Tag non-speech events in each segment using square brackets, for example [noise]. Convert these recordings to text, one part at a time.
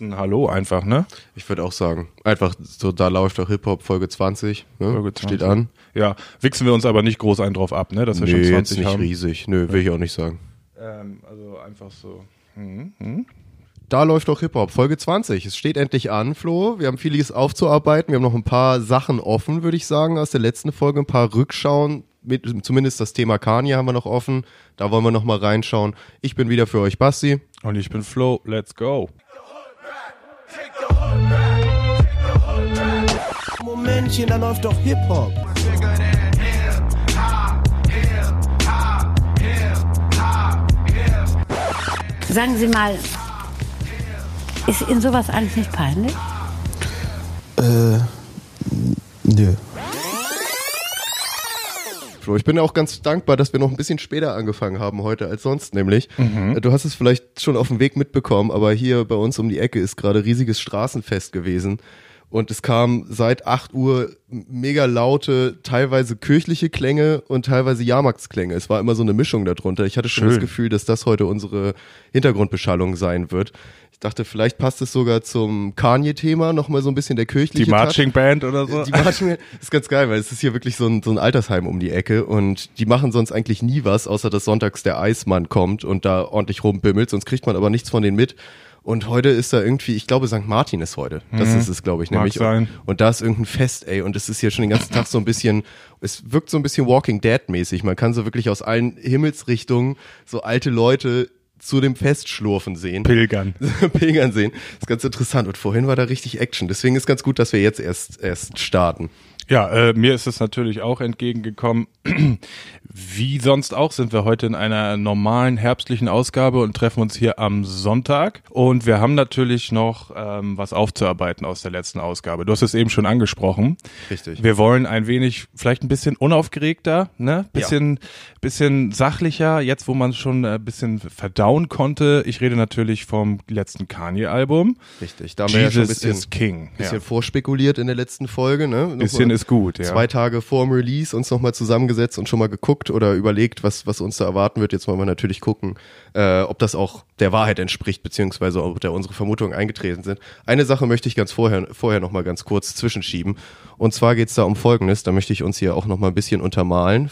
Ein Hallo einfach, ne? Ich würde auch sagen, einfach so, da läuft doch Hip-Hop Folge 20, ne? Folge 20. Steht an. Ja, wichsen wir uns aber nicht groß einen drauf ab, ne? Dass wir nee, schon jetzt 20 nicht haben. riesig. Nö, will ich auch nicht sagen. Ähm, also einfach so. Hm, hm. Da läuft doch Hip-Hop, Folge 20. Es steht endlich an, Flo. Wir haben vieles aufzuarbeiten. Wir haben noch ein paar Sachen offen, würde ich sagen, aus der letzten Folge. Ein paar Rückschauen. Mit, zumindest das Thema Kanye haben wir noch offen. Da wollen wir noch mal reinschauen. Ich bin wieder für euch Basti. Und ich bin Flo, let's go. Momentchen, da läuft doch Hip-Hop. Sagen Sie mal, ist Ihnen sowas eigentlich nicht peinlich? Nö. Flo, ich bin auch ganz dankbar, dass wir noch ein bisschen später angefangen haben heute als sonst, nämlich. Äh, Du hast es vielleicht schon auf dem Weg mitbekommen, aber hier bei uns um die Ecke ist gerade riesiges Straßenfest gewesen. Und es kam seit 8 Uhr mega laute, teilweise kirchliche Klänge und teilweise Jahrmarktsklänge. Es war immer so eine Mischung darunter. Ich hatte schon Schön. das Gefühl, dass das heute unsere Hintergrundbeschallung sein wird. Ich dachte, vielleicht passt es sogar zum Kanye-Thema, nochmal so ein bisschen der kirchliche Die. Marching Band oder so? Die Marching Band ist ganz geil, weil es ist hier wirklich so ein, so ein Altersheim um die Ecke und die machen sonst eigentlich nie was, außer dass sonntags der Eismann kommt und da ordentlich rumbimmelt, sonst kriegt man aber nichts von denen mit. Und heute ist da irgendwie, ich glaube, St. Martin ist heute. Das ist es, glaube ich, Mag nämlich. sein. Und da ist irgendein Fest, ey. Und es ist hier schon den ganzen Tag so ein bisschen, es wirkt so ein bisschen Walking Dead mäßig. Man kann so wirklich aus allen Himmelsrichtungen so alte Leute zu dem Fest schlurfen sehen. Pilgern. [laughs] Pilgern sehen. Das ist ganz interessant. Und vorhin war da richtig Action. Deswegen ist ganz gut, dass wir jetzt erst, erst starten. Ja, äh, mir ist es natürlich auch entgegengekommen. Wie sonst auch sind wir heute in einer normalen herbstlichen Ausgabe und treffen uns hier am Sonntag. Und wir haben natürlich noch ähm, was aufzuarbeiten aus der letzten Ausgabe. Du hast es eben schon angesprochen. Richtig. Wir wollen ein wenig, vielleicht ein bisschen unaufgeregter, ne? Bisschen, bisschen sachlicher, jetzt wo man schon ein bisschen verdauen konnte. Ich rede natürlich vom letzten Kanye-Album. Richtig. Da haben wir ja schon ein Jesus bisschen, is King. bisschen ja. vorspekuliert in der letzten Folge. Ne? Bisschen ist gut, ja. Zwei Tage vor dem Release uns nochmal zusammengesetzt und schon mal geguckt oder überlegt, was, was uns da erwarten wird. Jetzt wollen wir natürlich gucken, äh, ob das auch der Wahrheit entspricht, beziehungsweise ob da unsere Vermutungen eingetreten sind. Eine Sache möchte ich ganz vorher, vorher nochmal ganz kurz zwischenschieben. Und zwar geht's da um Folgendes, da möchte ich uns hier auch nochmal ein bisschen untermalen.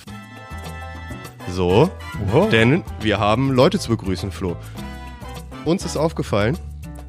So, Wow. denn wir haben Leute zu begrüßen, Flo. Uns ist aufgefallen,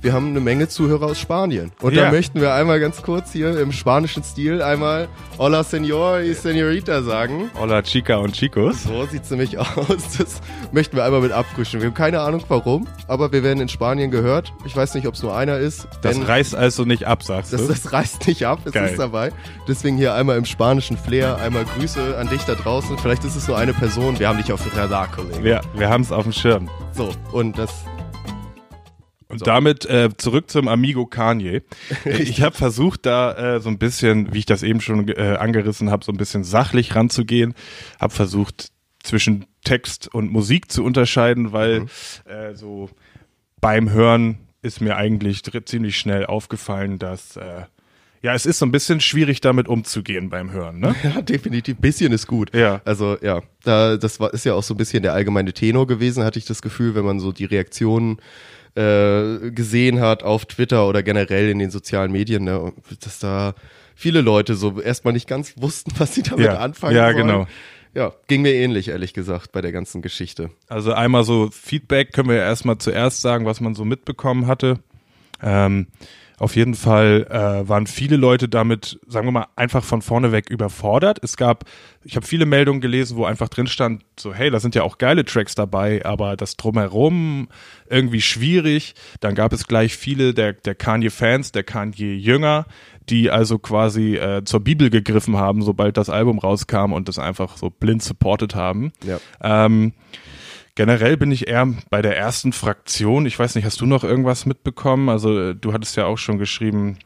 wir haben eine Menge Zuhörer aus Spanien. Und Ja. da möchten wir einmal ganz kurz hier im spanischen Stil einmal Hola Señor y Señorita sagen. Hola Chica und Chicos. So sieht's nämlich [laughs] aus. Das möchten wir einmal mit abfrischen. Wir haben keine Ahnung warum, aber wir werden in Spanien gehört. Ich weiß nicht, ob es nur einer ist. Das reißt also nicht ab, sagst das, du? das reißt nicht ab, es Geil. ist dabei. Deswegen hier einmal im spanischen Flair, einmal Grüße an dich da draußen. Vielleicht ist es nur eine Person. Wir haben dich auf dem Radar, Kollege. wir wir haben es auf dem Schirm. So, und das Und damit äh, zurück zum Amigo Kanye. Ich habe versucht, da äh, so ein bisschen, wie ich das eben schon äh, angerissen habe, so ein bisschen sachlich ranzugehen. Habe versucht, zwischen Text und Musik zu unterscheiden, weil äh, so beim Hören ist mir eigentlich ziemlich schnell aufgefallen, dass äh, ja, es ist so ein bisschen schwierig, damit umzugehen beim Hören, ne? Ja, definitiv. Bisschen ist gut. Ja. Also ja, da, das war, ist ja auch so ein bisschen der allgemeine Tenor gewesen, hatte ich das Gefühl, wenn man so die Reaktionen äh, gesehen hat auf Twitter oder generell in den sozialen Medien, ne, und dass da viele Leute so erstmal nicht ganz wussten, was sie damit Ja. anfangen Ja, sollen. genau. Ja, ging mir ähnlich, ehrlich gesagt, bei der ganzen Geschichte. Also einmal so Feedback können wir ja erstmal zuerst sagen, was man so mitbekommen hatte. Ähm, auf jeden Fall äh, waren viele Leute damit, sagen wir mal, einfach von vorne weg überfordert. Es gab, ich habe viele Meldungen gelesen, wo einfach drin stand, so hey, da sind ja auch geile Tracks dabei, aber das drumherum irgendwie schwierig. Dann gab es gleich viele der, der Kanye-Fans, der Kanye-Jünger, die also quasi äh, zur Bibel gegriffen haben, sobald das Album rauskam und das einfach so blind supported haben. Ja. Ähm, generell bin ich eher bei der ersten Fraktion. Ich weiß nicht, hast du noch irgendwas mitbekommen? Also äh, du hattest ja auch schon geschrieben,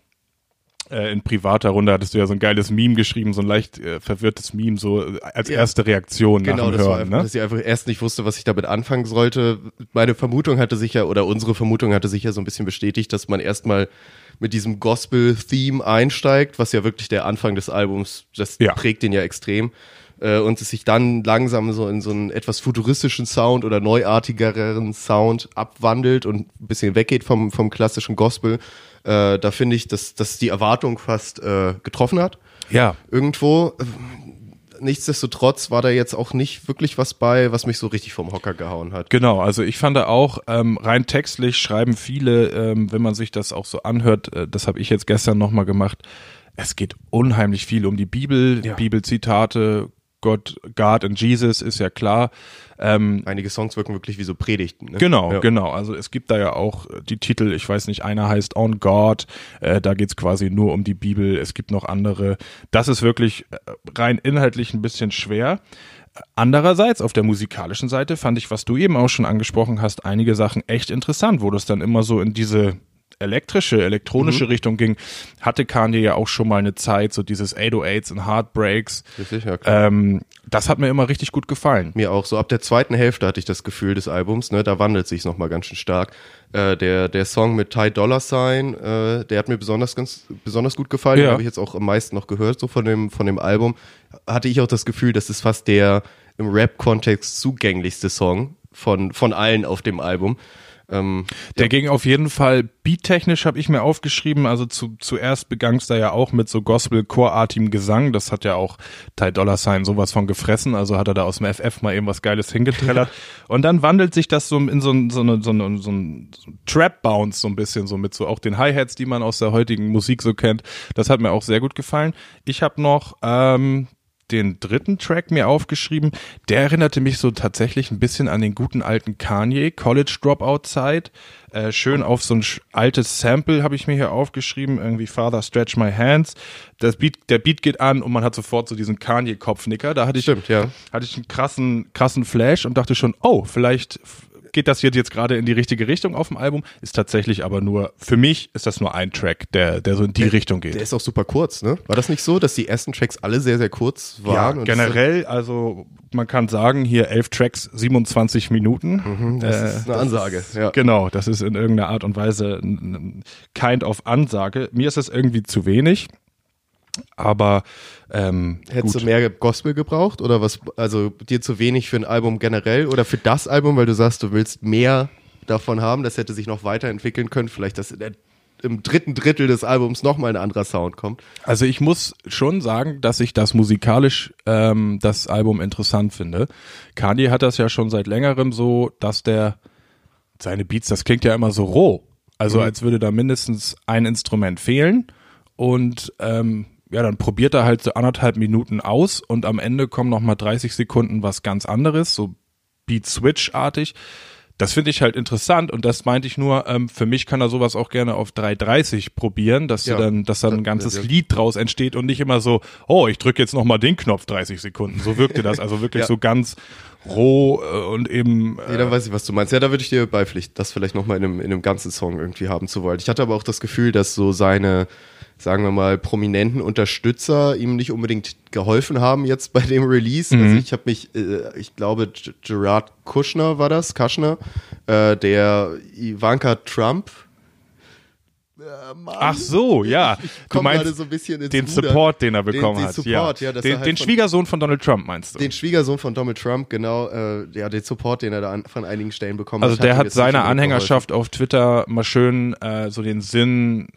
äh, in privater Runde hattest du ja so ein geiles Meme geschrieben, so ein leicht äh, verwirrtes Meme, so äh, als Ja. erste Reaktion nach Genau, dem das war Hören. einfach, ne? dass ich einfach erst nicht wusste, was ich damit anfangen sollte. Meine Vermutung hatte sich ja, oder unsere Vermutung hatte sich ja so ein bisschen bestätigt, dass man erstmal mit diesem Gospel-Theme einsteigt, was ja wirklich der Anfang des Albums, das Ja. prägt den ja extrem. Äh, und es sich dann langsam so in so einen etwas futuristischen Sound oder neuartigeren Sound abwandelt und ein bisschen weggeht vom, vom klassischen Gospel, äh, da finde ich, dass, dass die Erwartung fast äh, getroffen hat. Ja. Irgendwo. Äh, Nichtsdestotrotz war da jetzt auch nicht wirklich was bei, was mich so richtig vom Hocker gehauen hat. Genau, also ich fand auch, ähm, rein textlich schreiben viele, ähm, wenn man sich das auch so anhört, äh, das habe ich jetzt gestern nochmal gemacht, es geht unheimlich viel um die Bibel, Ja. Bibelzitate, Gott, God and Jesus ist ja klar. Ähm, Einige Songs wirken wirklich wie so Predigten. Ne? Genau, ja. genau. Also es gibt da ja auch äh, die Titel, ich weiß nicht, einer heißt On God, äh, da geht's quasi nur um die Bibel, es gibt noch andere. Das ist wirklich äh, rein inhaltlich ein bisschen schwer. Andererseits, auf der musikalischen Seite fand ich, was du eben auch schon angesprochen hast, einige Sachen echt interessant, wo das dann immer so in diese elektrische, elektronische Richtung ging. Hatte Kanye ja auch schon mal eine Zeit, so dieses 808s und Heartbreaks. Richtig, ja, klar. Ähm, das hat mir immer richtig gut gefallen. Mir auch so ab der zweiten Hälfte hatte ich das Gefühl des Albums, ne, da wandelt sich's noch mal ganz schön stark. Äh, der der Song mit Ty Dollar Sign, äh, der hat mir besonders ganz besonders gut gefallen, Ja. den habe ich jetzt auch am meisten noch gehört so von dem von dem Album. Hatte ich auch das Gefühl, das ist fast der im Rap Kontext zugänglichste Song von von allen auf dem Album. Ähm, Der ging auf jeden Fall beattechnisch, habe ich mir aufgeschrieben. Also zu, zuerst begang's da ja auch mit so Gospel-Chorartigem Gesang. Das hat ja auch Ty Dollar Sign sowas von gefressen. Also hat er da aus dem FF mal eben was Geiles hingetrellert. [laughs] Und dann wandelt sich das so in so, ein- so, eine, so, eine, so ein so ein Trap-Bounce so ein bisschen so mit so auch den Hi-Hats, die man aus der heutigen Musik so kennt. Das hat mir auch sehr gut gefallen. Ich habe noch ähm, den dritten Track mir aufgeschrieben. Der erinnerte mich so tatsächlich ein bisschen an den guten alten Kanye, College Dropout Zeit. Äh, schön auf so ein altes Sample habe ich mir hier aufgeschrieben, irgendwie Father Stretch My Hands. Das Beat, der Beat geht an und man hat sofort so diesen Kanye-Kopfnicker. Da hatte ich, Stimmt, ja. hatte ich einen krassen, krassen Flash und dachte schon, oh, vielleicht geht das jetzt, jetzt gerade in die richtige Richtung auf dem Album. Ist tatsächlich aber nur, für mich ist das nur ein Track, der, der so in die Richtung geht. der ist auch super kurz, ne? War das nicht so, dass die ersten Tracks alle sehr sehr kurz Ja, waren? und generell, also man kann sagen, hier elf Tracks, 27 Minuten. Das Äh, ist eine Ansage. Ja. Genau, das ist in irgendeiner Art und Weise ein kind of Ansage. Mir ist es irgendwie zu wenig, aber ähm, Hättest gut. du mehr Gospel gebraucht oder was? Also dir zu wenig für ein Album generell oder für das Album, weil du sagst, du willst mehr davon haben, das hätte sich noch weiterentwickeln können, vielleicht der, im dritten Drittel des Albums nochmal ein anderer Sound kommt. Also ich muss schon sagen, dass ich das musikalisch ähm, das Album interessant finde. Kanye hat das ja schon seit längerem so, dass der seine Beats, das klingt ja immer so roh. Also als würde da mindestens ein Instrument fehlen und ähm, ja, dann probiert er halt so anderthalb Minuten aus und am Ende kommen noch mal 30 Sekunden was ganz anderes, so Beat Switch artig. Das finde ich halt interessant und das meinte ich nur, ähm, für mich kann er sowas auch gerne auf 3.30 probieren, dass Ja. dann, dass dann ein Ja, ganzes ja. Lied draus entsteht und nicht immer so, oh, ich drücke jetzt noch mal den Knopf 30 Sekunden. So wirkte das, also wirklich [laughs] Ja. so ganz roh äh, und eben Nee, dann weiß ich, was du meinst. Ja, da würde ich dir beipflichten, das vielleicht nochmal in einem, in einem ganzen Song irgendwie haben zu wollen. Ich hatte aber auch das Gefühl, dass so seine, sagen wir mal, prominenten Unterstützer ihm nicht unbedingt geholfen haben jetzt bei dem Release. Also ich habe mich, äh, ich glaube, Gerard Kushner war das, Kushner, äh, der Ivanka Trump. Äh. Ach so, ja. [laughs] Du meinst so ein bisschen den Rudern. Support, den er Den- bekommen den hat. Support, ja, ja, dass den, halt den von- Schwiegersohn von Donald Trump meinst du? Den Schwiegersohn von Donald Trump, genau, äh, ja, den Support, den er da an, von einigen Stellen bekommen also hat. der ihm hat seiner Anhängerschaft auf Twitter mal schön äh, so den Sinn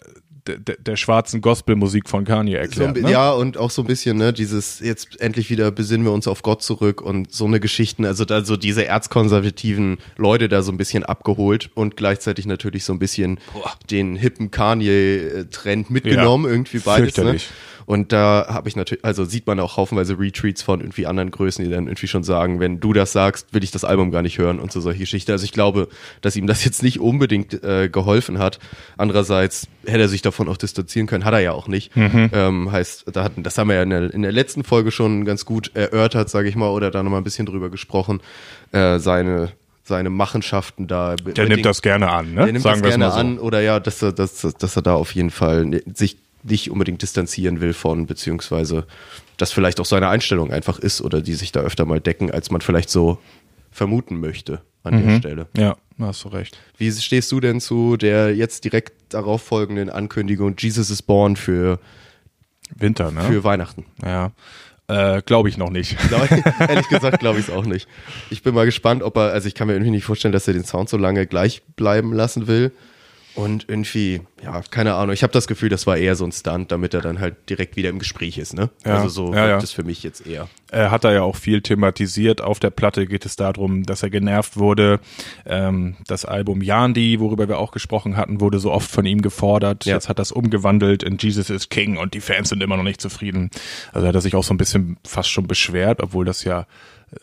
der, der, schwarzen Gospelmusik von Kanye So erklärt. bi- ne? Ja, und auch so ein bisschen, ne, dieses, jetzt endlich wieder besinnen wir uns auf Gott zurück und so eine Geschichten, also da so diese erzkonservativen Leute da so ein bisschen abgeholt und gleichzeitig natürlich so ein bisschen den hippen Kanye-Trend mitgenommen, Ja, irgendwie beides, ne? Und da habe ich natürlich, also sieht man auch haufenweise Retweets von irgendwie anderen Größen, die dann irgendwie schon sagen, wenn du das sagst, will ich das Album gar nicht hören und so solche Geschichten. Also ich glaube, dass ihm das jetzt nicht unbedingt äh, geholfen hat. Andererseits hätte er sich davon auch distanzieren können, hat er ja auch nicht. Mhm. Ähm, heißt, da hatten, das haben wir ja in der, in der letzten Folge schon ganz gut erörtert, sage ich mal, oder da nochmal ein bisschen drüber gesprochen. Äh, seine seine Machenschaften da. Der nimmt das gerne an, ne? Der nimmt Sagen das gerne mal so. an oder ja, dass er, dass, dass er da auf jeden Fall sich nicht unbedingt distanzieren will von, beziehungsweise das vielleicht auch seine Einstellung einfach ist oder die sich da öfter mal decken, als man vielleicht so vermuten möchte an Mhm. der Stelle. Ja, hast du recht. Wie stehst du denn zu der jetzt direkt darauf folgenden Ankündigung Jesus is Born für, Winter, ne? für Weihnachten? Ja. Äh, Glaube ich noch nicht. [laughs] Ehrlich gesagt glaube ich es auch nicht. Ich bin mal gespannt, ob er, also ich kann mir irgendwie nicht vorstellen, dass er den Sound so lange gleich bleiben lassen will. Und irgendwie, ja, keine Ahnung. Ich habe das Gefühl, das war eher so ein Stunt, damit er dann halt direkt wieder im Gespräch ist, ne? Ja, also so ja, ja. es für mich jetzt eher. Er hat da ja auch viel thematisiert. Auf der Platte geht es darum, dass er genervt wurde. Ähm, das Album Yandi, worüber wir auch gesprochen hatten, wurde so oft von ihm gefordert. Ja. Jetzt hat das umgewandelt in Jesus is King und die Fans sind immer noch nicht zufrieden. Also hat er sich auch so ein bisschen fast schon beschwert, obwohl das ja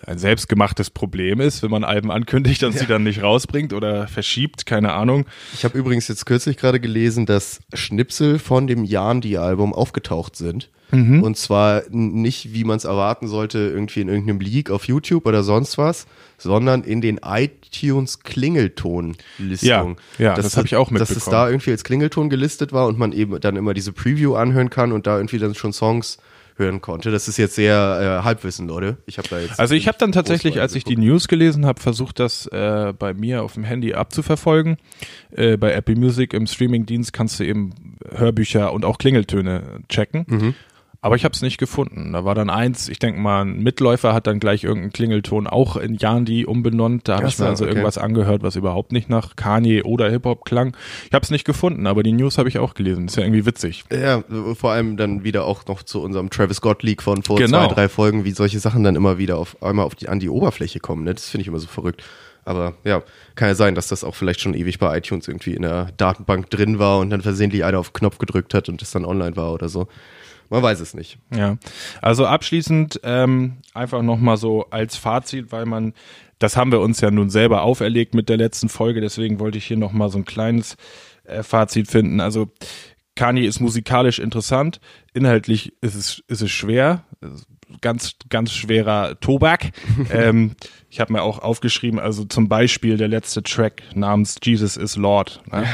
ein selbstgemachtes Problem ist, wenn man Alben ankündigt und sie dann nicht rausbringt oder verschiebt, keine Ahnung. Ich habe übrigens jetzt kürzlich gerade gelesen, dass Schnipsel von dem Yandi-Album aufgetaucht sind. Mhm. Und zwar nicht, wie man es erwarten sollte, irgendwie in irgendeinem Leak auf YouTube oder sonst was, sondern in den iTunes Klingelton-Listungen. Ja, ja, das hab ich auch Dass es mitbekommen. da irgendwie als Klingelton gelistet war und man eben dann immer diese Preview anhören kann und da irgendwie dann schon Songs hören konnte. Das ist jetzt sehr äh, Halbwissen, Leute. Ich habe da jetzt Also ich habe dann tatsächlich, als ich die. News gelesen habe, versucht, das äh, bei mir auf dem Handy abzuverfolgen. Äh, bei Apple Music im Streamingdienst kannst du eben Hörbücher und auch Klingeltöne checken. Mhm. Aber ich habe es nicht gefunden. Da war dann eins, ich denke mal, ein Mitläufer hat dann gleich irgendeinen Klingelton auch in Yandi umbenannt. Da habe ich mir so, also okay. irgendwas angehört, was überhaupt nicht nach Kanye oder Hip-Hop klang. Ich habe es nicht gefunden, aber die News habe ich auch gelesen. Ist ja irgendwie witzig. Ja, vor allem dann wieder auch noch zu unserem Travis Scott Leak von vor Genau. zwei, drei Folgen, wie solche Sachen dann immer wieder auf einmal auf die, an die Oberfläche kommen. Ne? Das finde ich immer so verrückt. Aber ja, kann ja sein, dass das auch vielleicht schon ewig bei iTunes irgendwie in der Datenbank drin war und dann versehentlich einer auf Knopf gedrückt hat und das dann online war oder so. Man weiß es nicht. Ja, also abschließend ähm, einfach nochmal so als Fazit, weil man, das haben wir uns ja nun selber auferlegt mit der letzten Folge, deswegen wollte ich hier nochmal so ein kleines äh, Fazit finden. Also Kanye ist musikalisch interessant, inhaltlich ist es, ist es schwer, ganz, ganz schwerer Tobak. [laughs] ähm, ich habe mir auch aufgeschrieben, also zum Beispiel der letzte Track namens Jesus is Lord. Ne?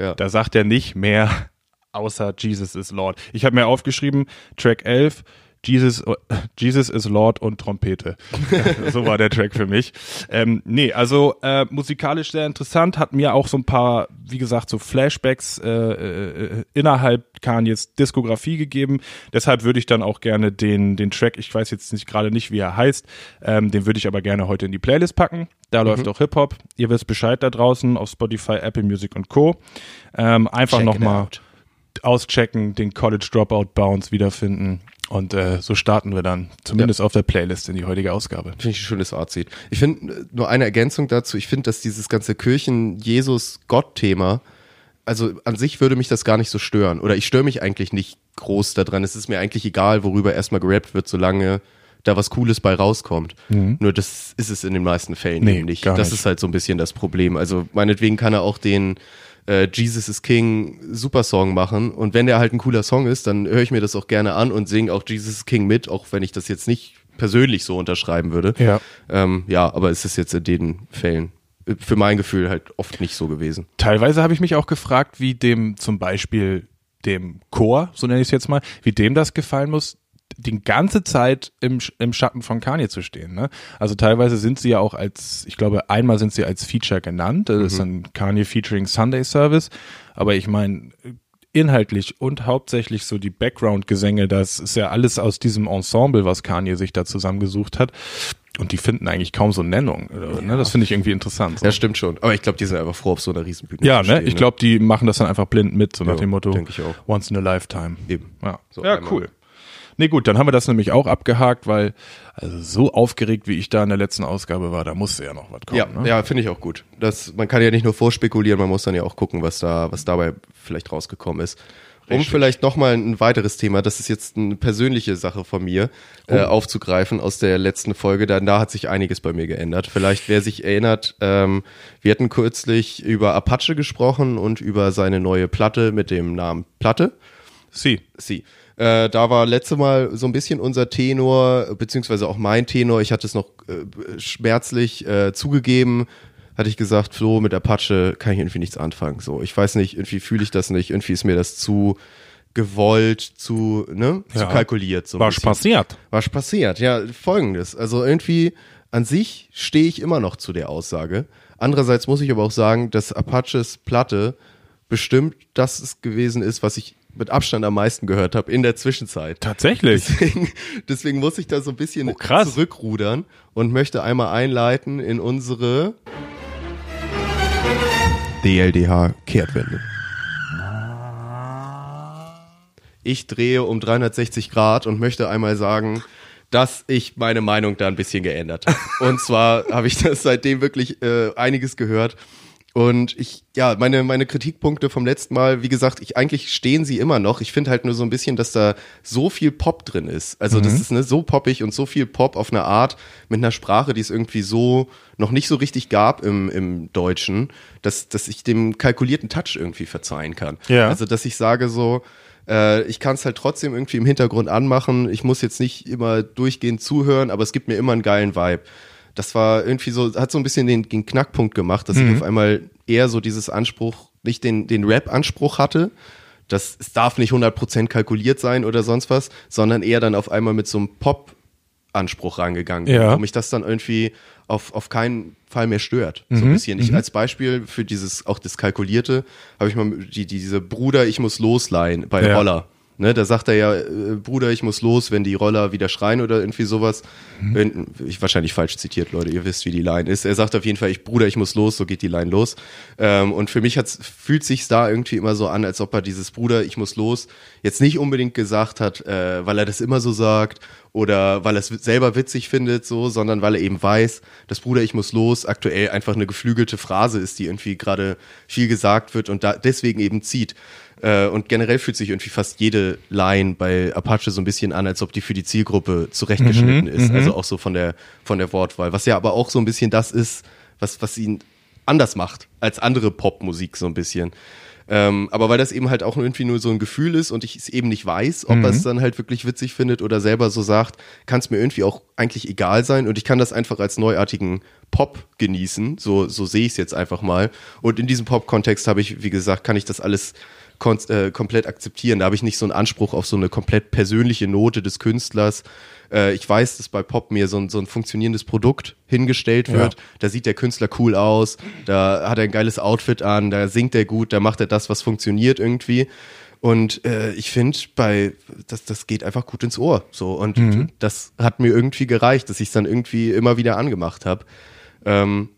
Ja. Da sagt er nicht mehr außer Jesus is Lord. Ich habe mir aufgeschrieben, Track 11, Jesus, Jesus is Lord und Trompete. [laughs] so war der Track für mich. Ähm, nee, also äh, musikalisch sehr interessant, hat mir auch so ein paar, wie gesagt, so Flashbacks äh, äh, innerhalb Kanyes Diskografie gegeben. Deshalb würde ich dann auch gerne den, den Track, ich weiß jetzt nicht gerade nicht, wie er heißt, ähm, den würde ich aber gerne heute in die Playlist packen. Da läuft auch Hip-Hop. Ihr wisst Bescheid da draußen auf Spotify, Apple Music und Co. Ähm, einfach nochmal out. Auschecken, den College Dropout Bounce wiederfinden. Und äh, so starten wir dann, zumindest auf der Playlist in die heutige Ausgabe. Finde ich ein schönes Fazit. Ich finde, äh, nur eine Ergänzung dazu, ich finde, dass dieses ganze Kirchen-Jesus-Gott-Thema, also an sich würde mich das gar nicht so stören. Oder ich störe mich eigentlich nicht groß daran. Es ist mir eigentlich egal, worüber erstmal gerappt wird, solange da was Cooles bei rauskommt. Nur das ist es in den meisten Fällen Mhm. Nee, eben nicht. Das nicht. ist halt so ein bisschen das Problem. Also meinetwegen kann er auch den äh, Jesus is King super Song machen und wenn der halt ein cooler Song ist, dann höre ich mir das auch gerne an und singe auch Jesus is King mit, auch wenn ich das jetzt nicht persönlich so unterschreiben würde. Ja. Ähm, ja, aber es ist jetzt in den Fällen äh, für mein Gefühl halt oft nicht so gewesen. Teilweise habe ich mich auch gefragt, wie dem zum Beispiel dem Chor, so nenne ich es jetzt mal, wie dem das gefallen muss, die ganze Zeit im, im Schatten von Kanye zu stehen. Ne? Also teilweise sind sie ja auch als, ich glaube, einmal sind sie als Feature genannt. Das ist dann Kanye featuring Sunday Service. Aber ich meine, inhaltlich und hauptsächlich so die Background-Gesänge, das ist ja alles aus diesem Ensemble, was Kanye sich da zusammengesucht hat. Und die finden eigentlich kaum so Nennung. oder, Ne? Das finde ich irgendwie interessant. So. Ja, stimmt schon. Aber ich glaube, die sind einfach froh, auf so einer Riesenbühne Ja, zu ne? stehen, Ich glaube, die machen das dann einfach blind mit, so nach Ja, dem Motto denke ich auch. Once in a Lifetime. Eben. Ja, So ja cool. Nee, gut, dann haben wir das nämlich auch abgehakt, weil also so aufgeregt, wie ich da in der letzten Ausgabe war, da musste ja noch was kommen. Ja, ne? ja finde ich auch gut. Das, man kann ja nicht nur vorspekulieren, man muss dann ja auch gucken, was da, was dabei vielleicht rausgekommen ist. Um vielleicht nochmal ein weiteres Thema, das ist jetzt eine persönliche Sache von mir, äh, Oh. aufzugreifen aus der letzten Folge, denn da hat sich einiges bei mir geändert. Vielleicht, wer sich erinnert, ähm, wir hatten kürzlich über Apache gesprochen und über seine neue Platte mit dem Namen Platte. Sie. Sie. Äh, da war letzte Mal so ein bisschen unser Tenor, beziehungsweise auch mein Tenor. Ich hatte es noch äh, schmerzlich äh, zugegeben. Hatte ich gesagt, Flo, mit Apache kann ich irgendwie nichts anfangen. So, ich weiß nicht, irgendwie fühle ich das nicht, irgendwie ist mir das zu gewollt, zu, ne, zu Ja. kalkuliert. So Was passiert? Was passiert? Ja, folgendes. Also irgendwie an sich stehe ich immer noch zu der Aussage. Andererseits muss ich aber auch sagen, dass Apaches Platte bestimmt das es gewesen ist, was ich mit Abstand am meisten gehört habe in der Zwischenzeit. Tatsächlich. Deswegen, deswegen muss ich da so ein bisschen Oh, krass. zurückrudern und möchte einmal einleiten in unsere DLDH-Kehrtwende. Ich drehe um 360 Grad und möchte einmal sagen, dass ich meine Meinung da ein bisschen geändert habe. Und zwar habe ich das seitdem wirklich äh, einiges gehört. Und ich, ja, meine, meine Kritikpunkte vom letzten Mal, wie gesagt, ich eigentlich stehen sie immer noch. Ich finde halt nur so ein bisschen, dass da so viel Pop drin ist. Also das ist ne, so poppig und so viel Pop auf eine Art mit einer Sprache, die es irgendwie so noch nicht so richtig gab im, im Deutschen, dass, dass ich dem kalkulierten Touch irgendwie verzeihen kann. Ja. Also dass ich sage so, äh, ich kann es halt trotzdem irgendwie im Hintergrund anmachen. Ich muss jetzt nicht immer durchgehend zuhören, aber es gibt mir immer einen geilen Vibe. Das war irgendwie so, hat so ein bisschen den, den Knackpunkt gemacht, dass ich auf einmal eher so dieses Anspruch, nicht den, den Rap-Anspruch hatte. Das, es darf nicht 100% kalkuliert sein oder sonst was, sondern eher dann auf einmal mit so einem Pop-Anspruch rangegangen bin, Ja. wo mich das dann irgendwie auf, auf keinen Fall mehr stört. Mhm. So ein bisschen. Ich als Beispiel für dieses, auch das Kalkulierte, habe ich mal die, diese Bruder, ich muss losleihen bei Ja. Roller. Ne, da sagt er ja, äh, Bruder, ich muss los, wenn die Roller wieder schreien oder irgendwie sowas. Mhm. Wenn, ich wahrscheinlich falsch zitiert, Leute, ihr wisst, wie die Line ist. Er sagt auf jeden Fall, ich Bruder, ich muss los, so geht die Line los. Ähm, und für mich hat's, fühlt sich's da irgendwie immer so an, als ob er dieses Bruder, ich muss los, jetzt nicht unbedingt gesagt hat, äh, weil er das immer so sagt oder weil er es selber witzig findet, so, sondern weil er eben weiß, dass Bruder, ich muss los, aktuell einfach eine geflügelte Phrase ist, die irgendwie gerade viel gesagt wird und da deswegen eben zieht. Äh, und generell fühlt sich irgendwie fast jede Line bei Apache so ein bisschen an, als ob die für die Zielgruppe zurechtgeschnitten ist. Also auch so von der, von der Wortwahl. Was ja aber auch so ein bisschen das ist, was, was ihn anders macht als andere Popmusik so ein bisschen. Ähm, aber weil das eben halt auch irgendwie nur so ein Gefühl ist und ich es eben nicht weiß, ob er es dann halt wirklich witzig findet oder selber so sagt, kann es mir irgendwie auch eigentlich egal sein und ich kann das einfach als neuartigen Pop genießen. So, so sehe ich es jetzt einfach mal. Und in diesem Pop-Kontext habe ich, wie gesagt, kann ich das alles äh, komplett akzeptieren. Da habe ich nicht so einen Anspruch auf so eine komplett persönliche Note des Künstlers. Äh, ich weiß, dass bei Pop mir so ein, so ein funktionierendes Produkt hingestellt wird. Da sieht der Künstler cool aus, da hat er ein geiles Outfit an, da singt er gut, da macht er das, was funktioniert irgendwie. Und äh, ich finde, bei das, das geht einfach gut ins Ohr. So und das hat mir irgendwie gereicht, dass ich es dann irgendwie immer wieder angemacht habe. Ähm,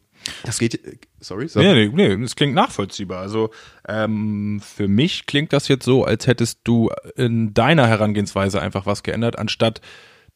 das geht. Sorry, sag. Nee, nee, nee, das klingt nachvollziehbar. Also ähm, für mich klingt das jetzt so, als hättest du in deiner Herangehensweise einfach was geändert, anstatt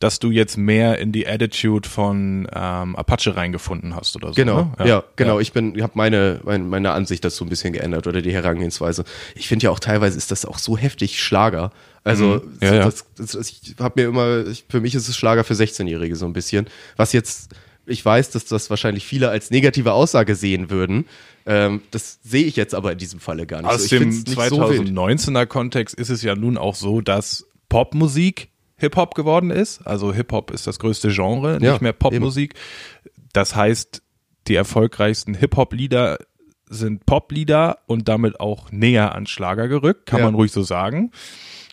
dass du jetzt mehr in die Attitude von ähm, Apache reingefunden hast oder so. Genau, ne? ja, genau. Ich bin, habe meine, meine meine Ansicht dazu ein bisschen geändert oder die Herangehensweise. Ich finde ja auch teilweise ist das auch so heftig Schlager. Also Mhm. Ja, ja. Das, das, das, ich habe mir immer, ich, für mich ist es Schlager für 16-Jährige so ein bisschen. Was jetzt, ich weiß, dass das wahrscheinlich viele als negative Aussage sehen würden. Ähm, das sehe ich jetzt aber in diesem Falle gar nicht. Aus so. Ich dem find's nicht so wild. 2019er Kontext ist es ja nun auch so, dass Popmusik Hip-Hop geworden ist. Also Hip-Hop ist das größte Genre, Ja, nicht mehr Popmusik. Das heißt, die erfolgreichsten Hip-Hop-Lieder sind Pop-Lieder und damit auch näher an Schlager gerückt, kann Ja. man ruhig so sagen.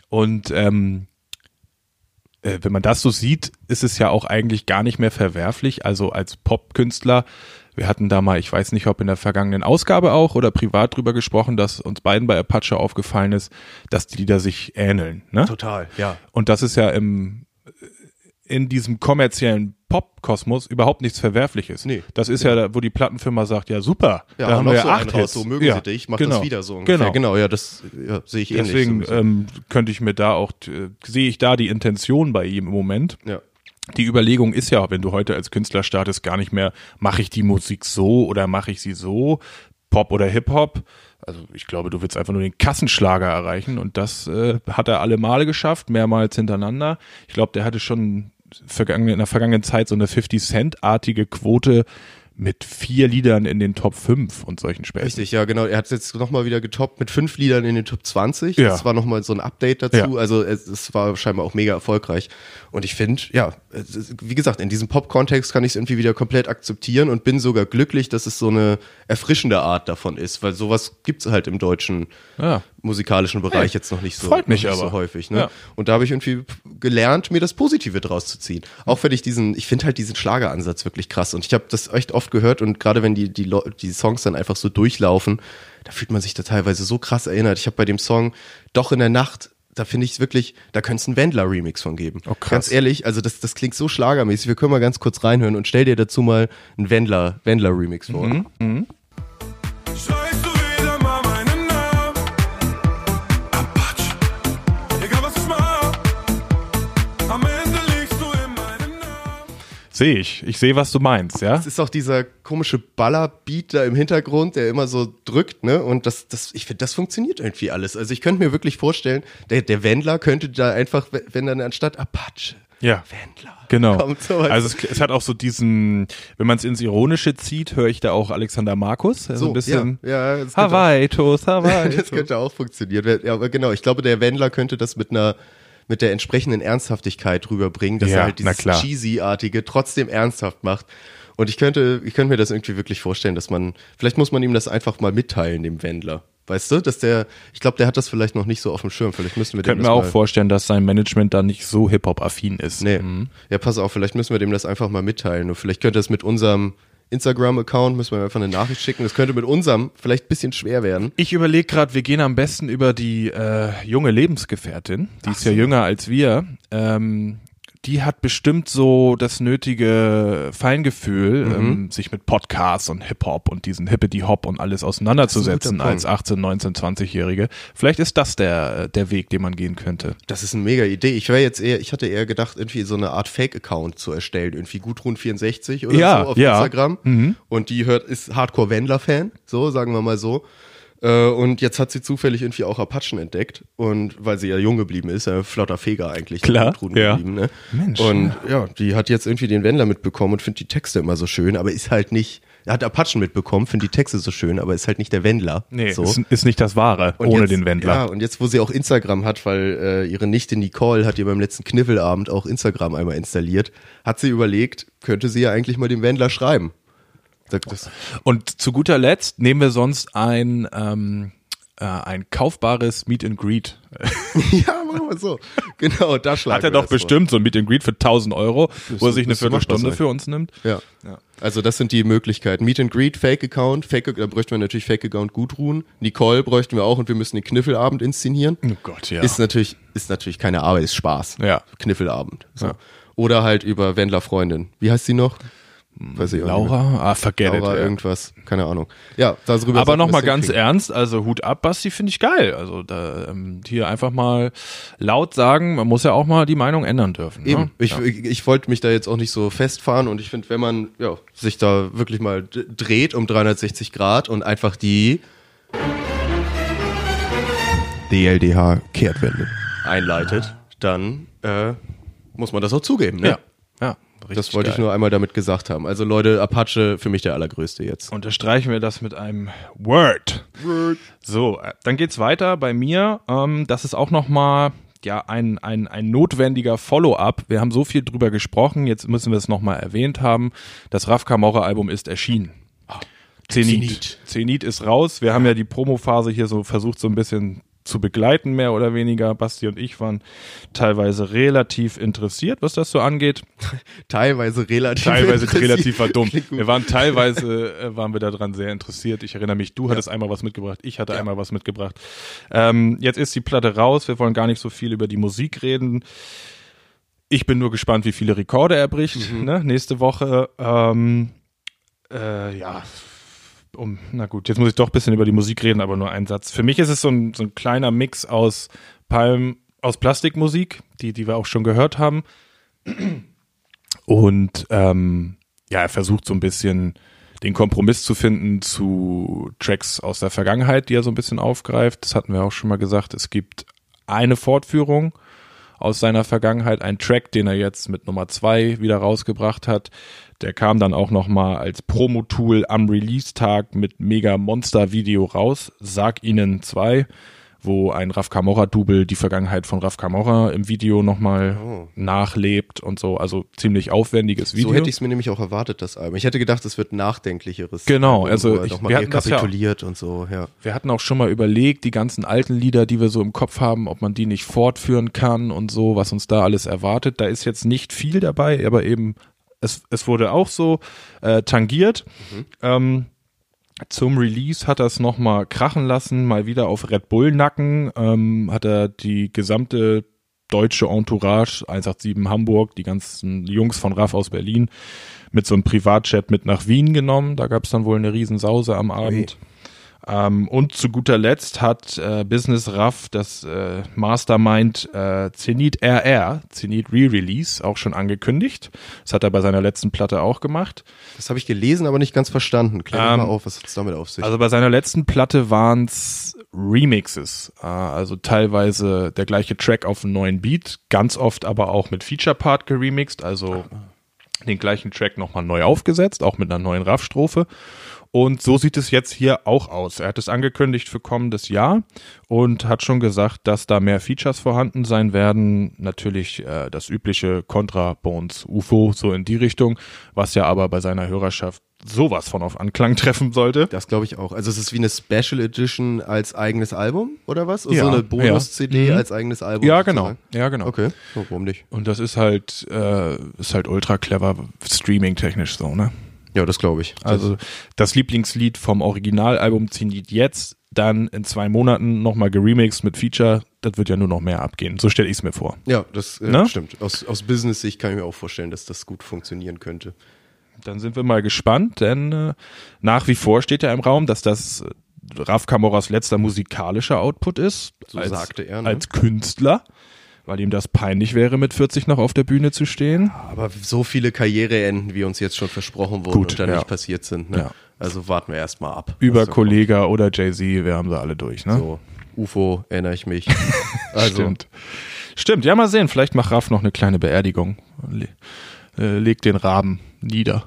Und ähm, äh, wenn man das so sieht, ist es ja auch eigentlich gar nicht mehr verwerflich. Also als Popkünstler, wir hatten da mal, ich weiß nicht, ob in der vergangenen Ausgabe auch oder privat drüber gesprochen, dass uns beiden bei Apache aufgefallen ist, dass die Lieder sich ähneln. Ne? Total, ja. Und das ist ja im in diesem kommerziellen Pop-Kosmos überhaupt nichts Verwerfliches. Nee. Das ist ja, da, wo die Plattenfirma sagt, ja super, Ja, da haben noch wir ja so acht raus, Hits. so mögen ja, sie dich, mach genau. das wieder so ungefähr. Genau. Genau, ja, das ja, sehe ich ähnlich. Deswegen ähm, könnte ich mir da auch, äh, sehe ich da die Intention bei ihm im Moment. ja. Die Überlegung ist ja, wenn du heute als Künstler startest, gar nicht mehr, mache ich die Musik so oder mache ich sie so, Pop oder Hip-Hop. Also ich glaube, du willst einfach nur den Kassenschlager erreichen und das äh, hat er alle Male geschafft, mehrmals hintereinander. Ich glaube, der hatte schon vergangene, in der vergangenen Zeit so eine 50-Cent-artige Quote mit vier Liedern in den Top 5 und solchen Späßen. Richtig, ja, genau. Er hat jetzt nochmal wieder getoppt mit fünf Liedern in den Top 20. Ja. Das war nochmal so ein Update dazu. Ja. Also es, es war scheinbar auch mega erfolgreich. Und ich finde, ja, es wie gesagt, in diesem Pop-Kontext kann ich es irgendwie wieder komplett akzeptieren und bin sogar glücklich, dass es so eine erfrischende Art davon ist, weil sowas gibt's halt im deutschen Ja. Musikalischen Bereich jetzt noch nicht so, Freut mich aber. so häufig. Ne? Ja. Und da habe ich irgendwie gelernt, mir das Positive draus zu ziehen. Auch wenn ich diesen, ich finde halt diesen Schlageransatz wirklich krass. Und ich habe das echt oft gehört und gerade wenn die, die, die Songs dann einfach so durchlaufen, da fühlt man sich da teilweise so krass erinnert. Ich habe bei dem Song Doch in der Nacht, da finde ich wirklich, da könnte es einen Wendler-Remix von geben. Oh, krass. Ganz ehrlich, also das, das klingt so schlagermäßig. Wir können mal ganz kurz reinhören und stell dir dazu mal einen Wendler, Wendler-Remix vor. Mhm. Du Sehe ich. Ich sehe, was du meinst, ja? Es ist auch dieser komische Ballerbeat da im Hintergrund, der immer so drückt, ne? Und das, das, ich finde, das funktioniert irgendwie alles. Also ich könnte mir wirklich vorstellen, der, der Wendler könnte da einfach, wenn dann anstatt Apache, Ja. Wendler. Genau. Also es, es hat auch so diesen, wenn man es ins Ironische zieht, höre ich da auch Alexander Markus, der so, ein bisschen ja, ja, Hawaii Toast, Hawaii. das [laughs] könnte auch funktionieren. Ja, aber genau, ich glaube, der Wendler könnte das mit einer mit der entsprechenden Ernsthaftigkeit rüberbringen, dass Ja, er halt dieses cheesy-artige trotzdem ernsthaft macht. Und ich könnte, ich könnte mir das irgendwie wirklich vorstellen, dass man, vielleicht muss man ihm das einfach mal mitteilen, dem Wendler. Weißt du, dass der, ich glaube, der hat das vielleicht noch nicht so auf dem Schirm. Vielleicht müssen wir Ich dem könnte das mir auch vorstellen, dass sein Management da nicht so Hip-Hop-affin ist. Nee. Mhm. Ja, pass auf, vielleicht müssen wir dem das einfach mal mitteilen. Und vielleicht könnte das mit unserem Instagram-Account, müssen wir einfach eine Nachricht schicken. Das könnte mit unserem vielleicht ein bisschen schwer werden. Ich überlege gerade, wir gehen am besten über die äh, junge Lebensgefährtin, die ist ja jünger als wir. Ähm, die hat bestimmt so das nötige Feingefühl, Mhm. ähm, sich mit Podcasts und Hip-Hop und diesen Hippity-Hop und alles auseinanderzusetzen als 18, 19, 20-Jährige. Vielleicht ist das der, der Weg, den man gehen könnte. Das ist eine mega Idee. Ich wäre jetzt eher, ich hatte eher gedacht, irgendwie so eine Art Fake-Account zu erstellen, irgendwie Gudrun64 oder Ja, so auf ja. Instagram. Und die hört, ist Hardcore-Wendler-Fan, so, sagen wir mal so. Äh, Und jetzt hat sie zufällig irgendwie auch Apachen entdeckt und weil sie ja jung geblieben ist, ein flotter Feger eigentlich, der Klar, ja. geblieben, ne? Mensch, Und ja, die hat jetzt irgendwie den Wendler mitbekommen und findet die Texte immer so schön, aber ist halt nicht, er hat Apachen mitbekommen, findet die Texte so schön, aber ist halt nicht der Wendler. Nee, so. ist, ist nicht das Wahre, Und ohne jetzt, den Wendler. Ja, und jetzt, wo sie auch Instagram hat, weil äh, ihre Nichte Nicole hat ihr beim letzten Kniffelabend auch Instagram einmal installiert, hat sie überlegt, könnte sie ja eigentlich mal dem Wendler schreiben. Das, das, Und zu guter Letzt nehmen wir sonst ein, ähm, äh, ein kaufbares Meet and Greet. [laughs] ja, machen wir so. Genau, da schlagen Hat er doch das vor. bestimmt so ein Meet and Greet für 1000 Euro, wo er sich eine Viertelstunde für uns nimmt. Ja. Also das sind die Möglichkeiten. Meet and Greet, Fake Account, Fake, da bräuchten wir natürlich Fake Account Gudrun. Nicole bräuchten wir auch und wir müssen den Kniffelabend inszenieren. Oh Gott, ja. Ist natürlich, ist natürlich keine Arbeit, ist Spaß. Ja. Kniffelabend. So. Ja. Oder halt über Wendler Freundin. Wie heißt sie noch? Weiß ich nicht. Laura? Ah, forget Laura it. Ja. irgendwas, keine Ahnung. Ja, darüber. Aber nochmal ganz hinkriegen. ernst, also Hut ab, Basti, finde ich geil. Also da ähm, hier einfach mal laut sagen, man muss ja auch mal die Meinung ändern dürfen. Eben, Ne? ich, ja. ich, ich wollte mich da jetzt auch nicht so festfahren und ich finde, wenn man ja, sich da wirklich mal dreht um 360 Grad und einfach die DLDH-Kehrtwende einleitet, dann äh, muss man das auch zugeben. Ne? ja, ja, richtig das wollte ich geil. nur einmal damit gesagt haben. Also Leute, Apache für mich der allergrößte jetzt. Unterstreichen wir das mit einem Word. So, äh, dann geht's weiter bei mir. Ähm, das ist auch nochmal ja, ein, ein, ein notwendiger Follow-up. Wir haben so viel drüber gesprochen, jetzt müssen wir es nochmal erwähnt haben. Das Raf Kamora-Album ist erschienen. Zenit. Zenit. Zenit ist raus. Wir haben ja die Promophase hier so versucht, so ein bisschen zu begleiten, mehr oder weniger. Basti und ich waren teilweise relativ interessiert, was das so angeht. [laughs] Teilweise relativ. Teilweise relativ gut. Wir waren teilweise äh, waren wir daran sehr interessiert. Ich erinnere mich, du hattest einmal was mitgebracht, ich hatte einmal was mitgebracht. Ähm, jetzt ist die Platte raus. Wir wollen gar nicht so viel über die Musik reden. Ich bin nur gespannt, wie viele Rekorde er bricht. Mhm. Ne? Nächste Woche. Ähm, äh, ja. Um, na gut, jetzt muss ich doch ein bisschen über die Musik reden, aber nur ein Satz. Für mich ist es so ein, so ein kleiner Mix aus Palm, aus Plastikmusik, die, die wir auch schon gehört haben. Und ähm, ja, er versucht so ein bisschen den Kompromiss zu finden zu Tracks aus der Vergangenheit, die er so ein bisschen aufgreift. Das hatten wir auch schon mal gesagt. Es gibt eine Fortführung aus seiner Vergangenheit, ein Track, den er jetzt mit Nummer zwei wieder rausgebracht hat. Der kam dann auch noch mal als Promo-Tool am Release-Tag mit mega Monster-Video raus. Sag ihnen zwei wo ein Raf Camorra-Double die Vergangenheit von Raf Camorra im Video nochmal Oh. nachlebt und so. Also ziemlich aufwendiges Video. So hätte ich es mir nämlich auch erwartet, das Album. Ich hätte gedacht, es wird nachdenklicheres. Genau, Album, also ich- wir hatten das ja- rekapituliert und so, ja. Wir hatten auch schon mal überlegt, die ganzen alten Lieder, die wir so im Kopf haben, ob man die nicht fortführen kann und so, was uns da alles erwartet. Da ist jetzt nicht viel dabei, aber eben, es, es wurde auch so äh, tangiert. Ähm, zum Release hat er es nochmal krachen lassen, mal wieder auf Red Bull Nacken, ähm, hat er die gesamte deutsche Entourage, 187 Hamburg, die ganzen Jungs von RAF aus Berlin, mit so einem Privatjet mit nach Wien genommen. Da gab es dann wohl eine Riesensause am Abend. Ähm, und zu guter Letzt hat äh, Business RAF das äh, Mastermind äh, Zenit RR, Zenit Re-Release, auch schon angekündigt. Das hat er bei seiner letzten Platte auch gemacht. Das habe ich gelesen, aber nicht ganz verstanden. Klär Ähm, mal auf, was hat's damit auf sich? Also bei seiner letzten Platte waren's Remixes, äh, also teilweise der gleiche Track auf einen neuen Beat, ganz oft aber auch mit Feature Part geremixed, also den gleichen Track nochmal neu aufgesetzt, auch mit einer neuen Raff-Strophe. Und so sieht es jetzt hier auch aus. Er hat es angekündigt für kommendes Jahr und hat schon gesagt, dass da mehr Features vorhanden sein werden. Natürlich äh, das übliche Contra Bones UFO, so in die Richtung, was ja aber bei seiner Hörerschaft sowas von auf Anklang treffen sollte. das glaube ich auch. Also es ist wie eine Special Edition als eigenes Album oder was? Ja, so eine Bonus-CD ja. Mhm. als eigenes Album? Ja, genau. sozusagen? Ja, genau. Okay, oh, warum nicht? Und das ist halt, äh, ist halt ultra clever, streaming-technisch so, ne? Ja, das glaube ich. Also das Lieblingslied vom Originalalbum Zenit jetzt, dann in zwei Monaten nochmal geremixed mit Feature, das wird ja nur noch mehr abgehen. So stelle ich es mir vor. ja, das äh, Ne? stimmt. Aus, aus Business-Sicht kann ich mir auch vorstellen, dass das gut funktionieren könnte. Dann sind wir mal gespannt, denn äh, nach wie vor steht ja im Raum, dass das äh, Raf Camoras letzter musikalischer Output ist. So als, sagte er, ne? Als Künstler, weil ihm das peinlich wäre, mit 40 noch auf der Bühne zu stehen. Aber so viele Karriereenden, wie uns jetzt schon versprochen wurden Gut, und dann ja. nicht passiert sind. Ne? Ja. Also warten wir erstmal ab. Über Kollega oder Jay-Z, wir haben sie alle durch, ne? kommt. So, UFO erinnere ich mich. [laughs] Also, Stimmt. Stimmt, ja, mal sehen. Vielleicht macht Raff noch eine kleine Beerdigung. Le äh, legt den Raben nieder.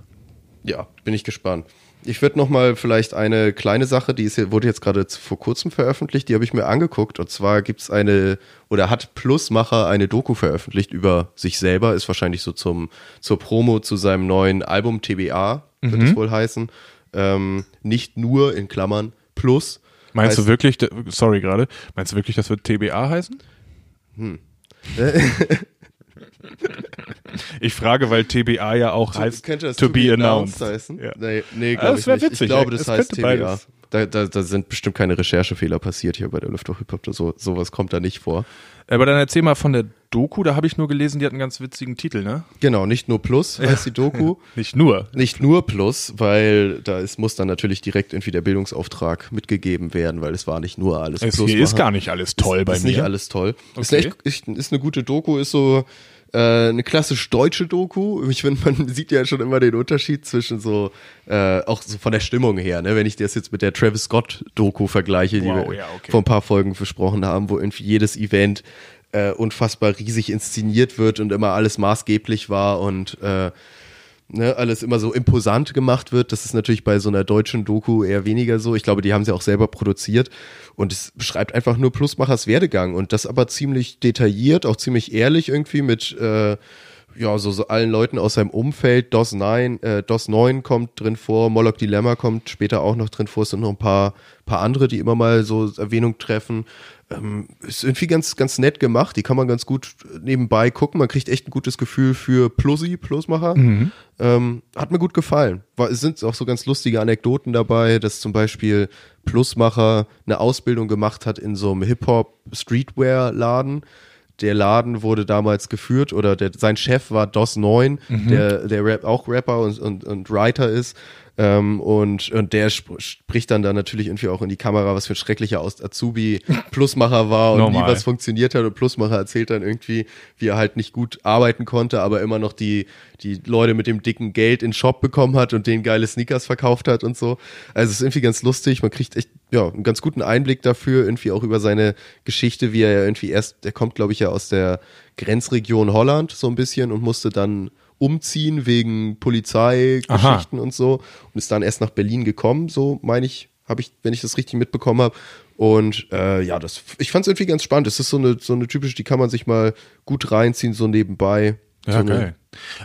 Ja, bin ich gespannt. Ich würde noch mal vielleicht eine kleine Sache, die ist, wurde jetzt gerade vor kurzem veröffentlicht, die habe ich mir angeguckt. Und zwar gibt's eine, oder hat Plusmacher eine Doku veröffentlicht über sich selber, ist wahrscheinlich so zum, zur Promo zu seinem neuen Album TBA, wird Mhm. es wohl heißen. Ähm, nicht nur in Klammern Plus. Meinst du wirklich, sorry gerade, meinst du wirklich, das wird TBA heißen? [laughs] [laughs] ich frage, weil TBA ja auch heißt könnte das to be announced. heißen? Ja. Nee, nee Ah, glaube das ich nicht. witzig, ich glaube, das, Das heißt TBA. beides. Da, da, da sind bestimmt keine Recherchefehler passiert hier bei der Lüfter Hip Hop. So, sowas kommt da nicht vor. Aber dann erzähl mal von der Doku, da habe ich nur gelesen, die hat einen ganz witzigen Titel, ne? Genau, nicht nur Plus heißt die Doku. [laughs] Nicht nur. Nicht nur Plus, weil da ist, muss dann natürlich direkt irgendwie der Bildungsauftrag mitgegeben werden, weil es war nicht nur alles Es, Plus. hier ist gar nicht alles toll ist, bei ist mir. nicht alles toll. Ist, Okay. echt, ist, ist eine gute Doku, ist so äh, eine klassisch deutsche Doku. Ich finde, man [laughs] sieht ja schon immer den Unterschied zwischen so, äh, auch so von der Stimmung her, ne? wenn ich das jetzt mit der Travis Scott Doku vergleiche, die Wow, wir ja, okay. vor ein paar Folgen besprochen haben, wo irgendwie jedes Event äh, unfassbar riesig inszeniert wird und immer alles maßgeblich war und äh, ne, alles immer so imposant gemacht wird. Das ist natürlich bei so einer deutschen Doku eher weniger so. Ich glaube, die haben sie auch selber produziert. Und es beschreibt einfach nur Plusmachers Werdegang. Und das aber ziemlich detailliert, auch ziemlich ehrlich irgendwie mit äh, ja, so, so allen Leuten aus seinem Umfeld. DOS 9, äh, DOS 9 kommt drin vor, Moloch Dilemma kommt später auch noch drin vor. Es sind noch ein paar, paar andere, die immer mal so Erwähnung treffen. Ähm, ist irgendwie ganz, ganz nett gemacht. Die kann man ganz gut nebenbei gucken. Man kriegt echt ein gutes Gefühl für Plusi, Plusmacher. Ähm, hat mir gut gefallen. War, es sind auch so ganz lustige Anekdoten dabei, dass zum Beispiel Plusmacher eine Ausbildung gemacht hat in so einem Hip-Hop-Streetwear-Laden. Der Laden wurde damals geführt oder der, sein Chef war DOS 9, der, der Rap, auch Rapper und, und, und Writer ist. Ähm, und, und der sp spricht dann da natürlich irgendwie auch in die Kamera, was für ein schrecklicher Aus Azubi [laughs] Plusmacher war und Normal. wie was funktioniert hat. Und Plusmacher erzählt dann irgendwie, wie er halt nicht gut arbeiten konnte, aber immer noch die, die Leute mit dem dicken Geld in den Shop bekommen hat und denen geile Sneakers verkauft hat und so. Also es ist irgendwie ganz lustig. Man kriegt echt ja, einen ganz guten Einblick dafür, irgendwie auch über seine Geschichte, wie er ja irgendwie erst, der kommt, glaube ich, ja aus der Grenzregion Holland so ein bisschen und musste dann umziehen wegen Polizeigeschichten und so und ist dann erst nach Berlin gekommen, so meine ich, habe ich, wenn ich das richtig mitbekommen habe. Und äh, ja, das, ich fand es irgendwie ganz spannend. Es ist so eine, so eine typische, die kann man sich mal gut reinziehen, so nebenbei. so Ja, geil.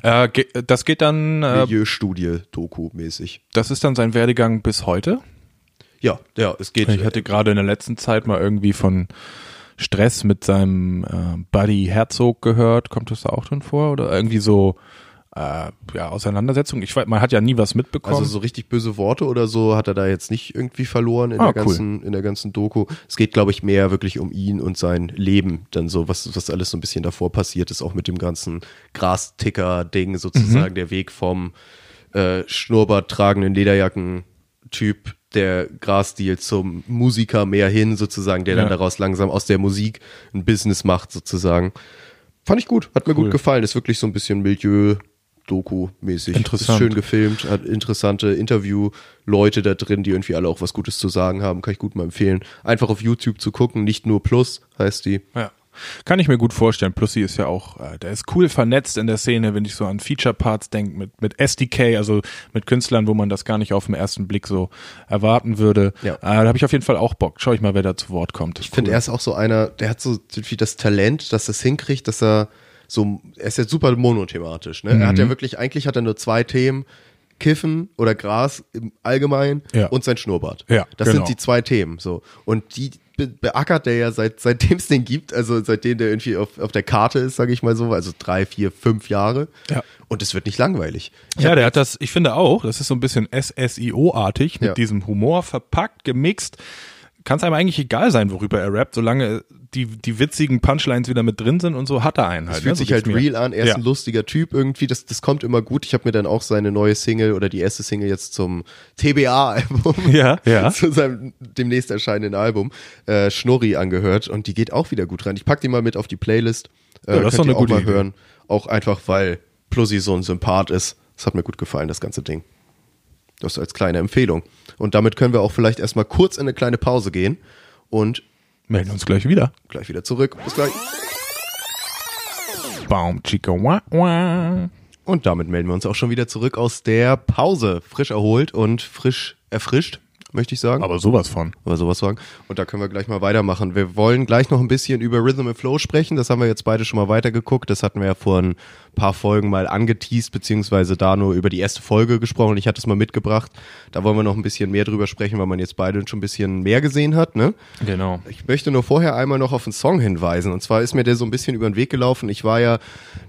Äh, ge das geht dann, äh, Milieustudie, Doku-mäßig. das ist dann sein Werdegang bis heute. Ja, ja, es geht. Ich hatte gerade in der letzten Zeit mal irgendwie von Stress mit seinem äh, Buddy Herzog gehört. Kommt das da auch drin vor? Oder irgendwie so äh, ja, Auseinandersetzung? Ich weiß, man hat ja nie was mitbekommen. Also so richtig böse Worte oder so hat er da jetzt nicht irgendwie verloren in Ah, der cool. ganzen in der ganzen Doku. Es geht glaube ich mehr wirklich um ihn und sein Leben, dann so was was alles so ein bisschen davor passiert ist, auch mit dem ganzen Grasticker Ding sozusagen Mhm. der Weg vom äh, Schnurrbart tragenden Lederjacken Typ der Grasdeal zum Musiker mehr hin sozusagen, der dann Ja. daraus langsam aus der Musik ein Business macht sozusagen. Fand ich gut, hat mir Cool. gut gefallen. Ist wirklich so ein bisschen Milieu Doku-mäßig. Interessant. Ist schön gefilmt, hat interessante Interview-Leute da drin, die irgendwie alle auch was Gutes zu sagen haben. Kann ich gut mal empfehlen. Einfach auf YouTube zu gucken, nicht nur Plus heißt die. Ja. Kann ich mir gut vorstellen. Plus sie ist ja auch, äh, der ist cool vernetzt in der Szene, wenn ich so an Feature-Parts denke, mit, mit SDK, also mit Künstlern, wo man das gar nicht auf den ersten Blick so erwarten würde. Ja. Äh, da habe ich auf jeden Fall auch Bock. Schau ich mal, wer da zu Wort kommt. Ich finde, er ist auch so einer, der hat so irgendwie das Talent, dass er es hinkriegt, dass er so, er ist ja super monothematisch. Ne? Er Mhm. hat ja wirklich, eigentlich hat er nur zwei Themen. Kiffen oder Gras im Allgemeinen Ja. und sein Schnurrbart. Ja, das genau. sind die zwei Themen. So. Und die be beackert der ja seit seitdem es den gibt, also seitdem der irgendwie auf, auf der Karte ist, sage ich mal so, also drei, vier, fünf Jahre. Ja. Und es wird nicht langweilig. Ja, der hat das, ich finde auch, das ist so ein bisschen SSIO-artig, mit Ja. diesem Humor verpackt, gemixt. Kann es einem eigentlich egal sein, worüber er rappt, solange die, die witzigen Punchlines wieder mit drin sind und so hat er einen halt. Es fühlt ne? So sich halt mir. real an, er ist Ja. ein lustiger Typ irgendwie, das, das kommt immer gut. Ich habe mir dann auch seine neue Single oder die erste Single jetzt zum TBA-Album, [laughs] Ja, ja. [laughs] zu seinem demnächst erscheinenden Album, äh, Schnurri angehört und die geht auch wieder gut rein. Ich pack die mal mit auf die Playlist. Äh, Ja, das ist könnt doch eine ihr auch gute mal Idee. hören. Auch einfach, weil Plussi so ein Sympath ist. Das hat mir gut gefallen, das ganze Ding. Das als kleine Empfehlung. Und damit können wir auch vielleicht erstmal kurz in eine kleine Pause gehen und Melden uns gleich wieder. gleich wieder zurück. Bis gleich. Baum, Chica, wah, wah. Und damit melden wir uns auch schon wieder zurück aus der Pause. Frisch erholt und frisch erfrischt, möchte ich sagen. Aber sowas von. Oder sowas sagen. Und da können wir gleich mal weitermachen. Wir wollen gleich noch ein bisschen über Rhythm and Flow sprechen. Das haben wir jetzt beide schon mal weitergeguckt. Das hatten wir ja vor ein paar Folgen mal angeteased, beziehungsweise da nur über die erste Folge gesprochen. Ich hatte es mal mitgebracht. Da wollen wir noch ein bisschen mehr drüber sprechen, weil man jetzt beide schon ein bisschen mehr gesehen hat, ne? Genau. Ich möchte nur vorher einmal noch auf einen Song hinweisen. Und zwar ist mir der so ein bisschen über den Weg gelaufen. Ich war ja,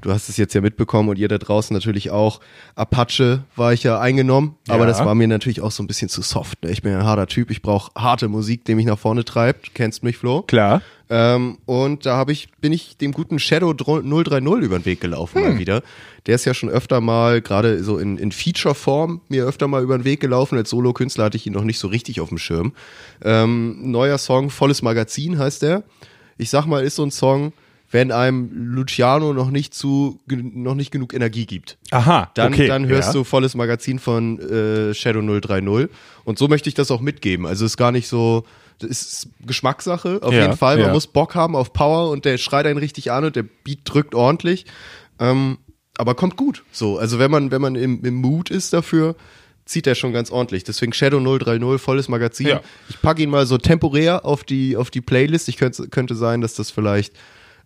du hast es jetzt ja mitbekommen und ihr da draußen natürlich auch, Apache war ich ja eingenommen. Aber Ja. das war mir natürlich auch so ein bisschen zu soft. Ne? Ich bin ja ein harter Typ. Ich brauche harte Musik, die mich nach vorne treibt. Du kennst mich, Flo. Klar. Ähm, und da habe ich, bin ich dem guten Shadow 030 über den Weg gelaufen mal wieder. Der ist ja schon öfter mal, gerade so in, in Feature-Form, mir öfter mal über den Weg gelaufen. Als Solo-Künstler hatte ich ihn noch nicht so richtig auf dem Schirm. Ähm, neuer Song, Volles Magazin heißt der. Ich sag mal, ist so ein Song, wenn einem Luciano noch nicht zu, noch nicht genug Energie gibt. Aha, Dann, okay. dann hörst ja. du volles Magazin von äh, Shadow 030. Und so möchte ich das auch mitgeben. Also es ist gar nicht so, das ist Geschmackssache, auf Ja, jeden Fall. Man ja. muss Bock haben auf Power und der schreit einen richtig an und der Beat drückt ordentlich. Ähm, aber kommt gut. So, also wenn man, wenn man im, im Mood ist dafür, zieht er schon ganz ordentlich. Deswegen Shadow 030, volles Magazin. Ja. Ich packe ihn mal so temporär auf die, auf die Playlist. Ich könnte, könnte sein, dass das vielleicht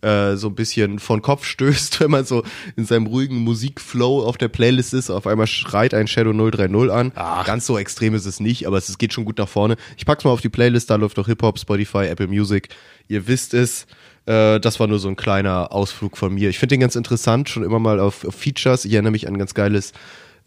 äh, so ein bisschen von Kopf stößt, [laughs] wenn man so in seinem ruhigen Musikflow auf der Playlist ist. Auf einmal schreit ein Shadow 030 an. Ganz so extrem ist es nicht, aber es geht schon gut nach vorne. Ich pack's mal auf die Playlist, da läuft doch Hip-Hop, Spotify, Apple Music. Ihr wisst es. Äh, das war nur so ein kleiner Ausflug von mir. Ich finde den ganz interessant, schon immer mal auf, auf Features. Ich erinnere mich an ein ganz geiles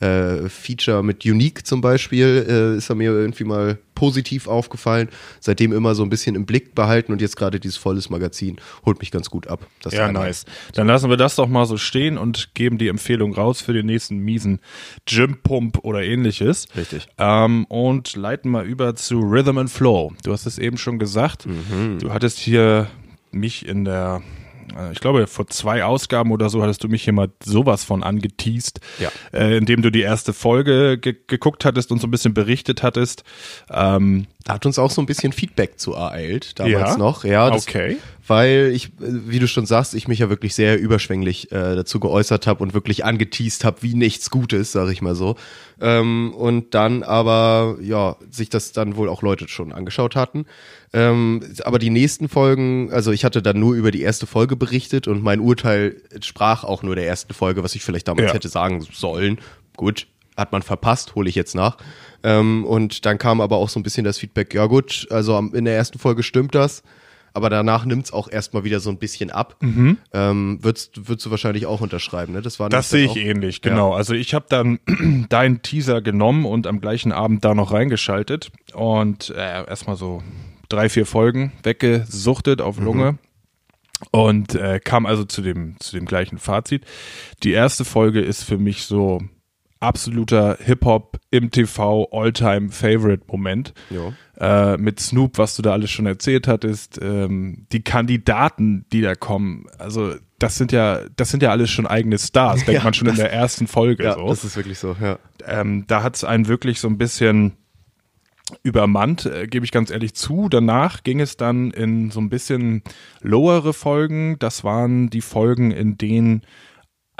äh, Feature mit Unique zum Beispiel, äh, ist er mir irgendwie mal positiv aufgefallen. Seitdem immer so ein bisschen im Blick behalten und jetzt gerade dieses volles Magazin holt mich ganz gut ab. Das Ja, nice. Dann lassen wir das doch mal so stehen und geben die Empfehlung raus für den nächsten miesen Gym-Pump oder ähnliches. Richtig. Ähm, und leiten mal über zu Rhythm and Flow. Du hast es eben schon gesagt. Du hattest hier mich in der, ich glaube, vor zwei Ausgaben oder so hattest du mich hier mal sowas von angeteased, Ja. äh, indem du die erste Folge ge geguckt hattest und so ein bisschen berichtet hattest. Ähm, Da hat uns auch so ein bisschen Feedback zu ereilt, damals Ja? noch. Ja, Okay. Weil ich, wie du schon sagst, ich mich ja wirklich sehr überschwänglich äh, dazu geäußert habe und wirklich angeteased habe, wie nichts Gutes, sag ich mal so. Ähm, und dann aber, ja, sich das dann wohl auch Leute schon angeschaut hatten. Ähm, aber die nächsten Folgen, also ich hatte dann nur über die erste Folge berichtet und mein Urteil sprach auch nur der ersten Folge, was ich vielleicht damals Ja. hätte sagen sollen. Gut, hat man verpasst, hole ich jetzt nach. Ähm, und dann kam aber auch so ein bisschen das Feedback, ja gut, also in der ersten Folge stimmt das, aber danach nimmt's auch erstmal wieder so ein bisschen ab. Ähm, würdest, würdest du wahrscheinlich auch unterschreiben, ne? Das war Das sehe ich auch- ähnlich, genau. Also ich habe dann [clears throat] deinen Teaser genommen und am gleichen Abend da noch reingeschaltet und äh, erstmal so drei, vier Folgen weggesuchtet auf Lunge. Und äh, kam also zu dem, zu dem gleichen Fazit. Die erste Folge ist für mich so absoluter Hip-Hop im TV All-Time Favorite Moment. Ja. Äh, mit Snoop, was du da alles schon erzählt hattest, ähm, die Kandidaten, die da kommen, also das sind ja, das sind ja alles schon eigene Stars, [laughs] denkt Ja, man schon in das- der ersten Folge Ja, so. das ist wirklich so, ja. ähm, da hat es einen wirklich so ein bisschen übermannt, äh, gebe ich ganz ehrlich zu. Danach ging es dann in so ein bisschen lowere Folgen. Das waren die Folgen, in denen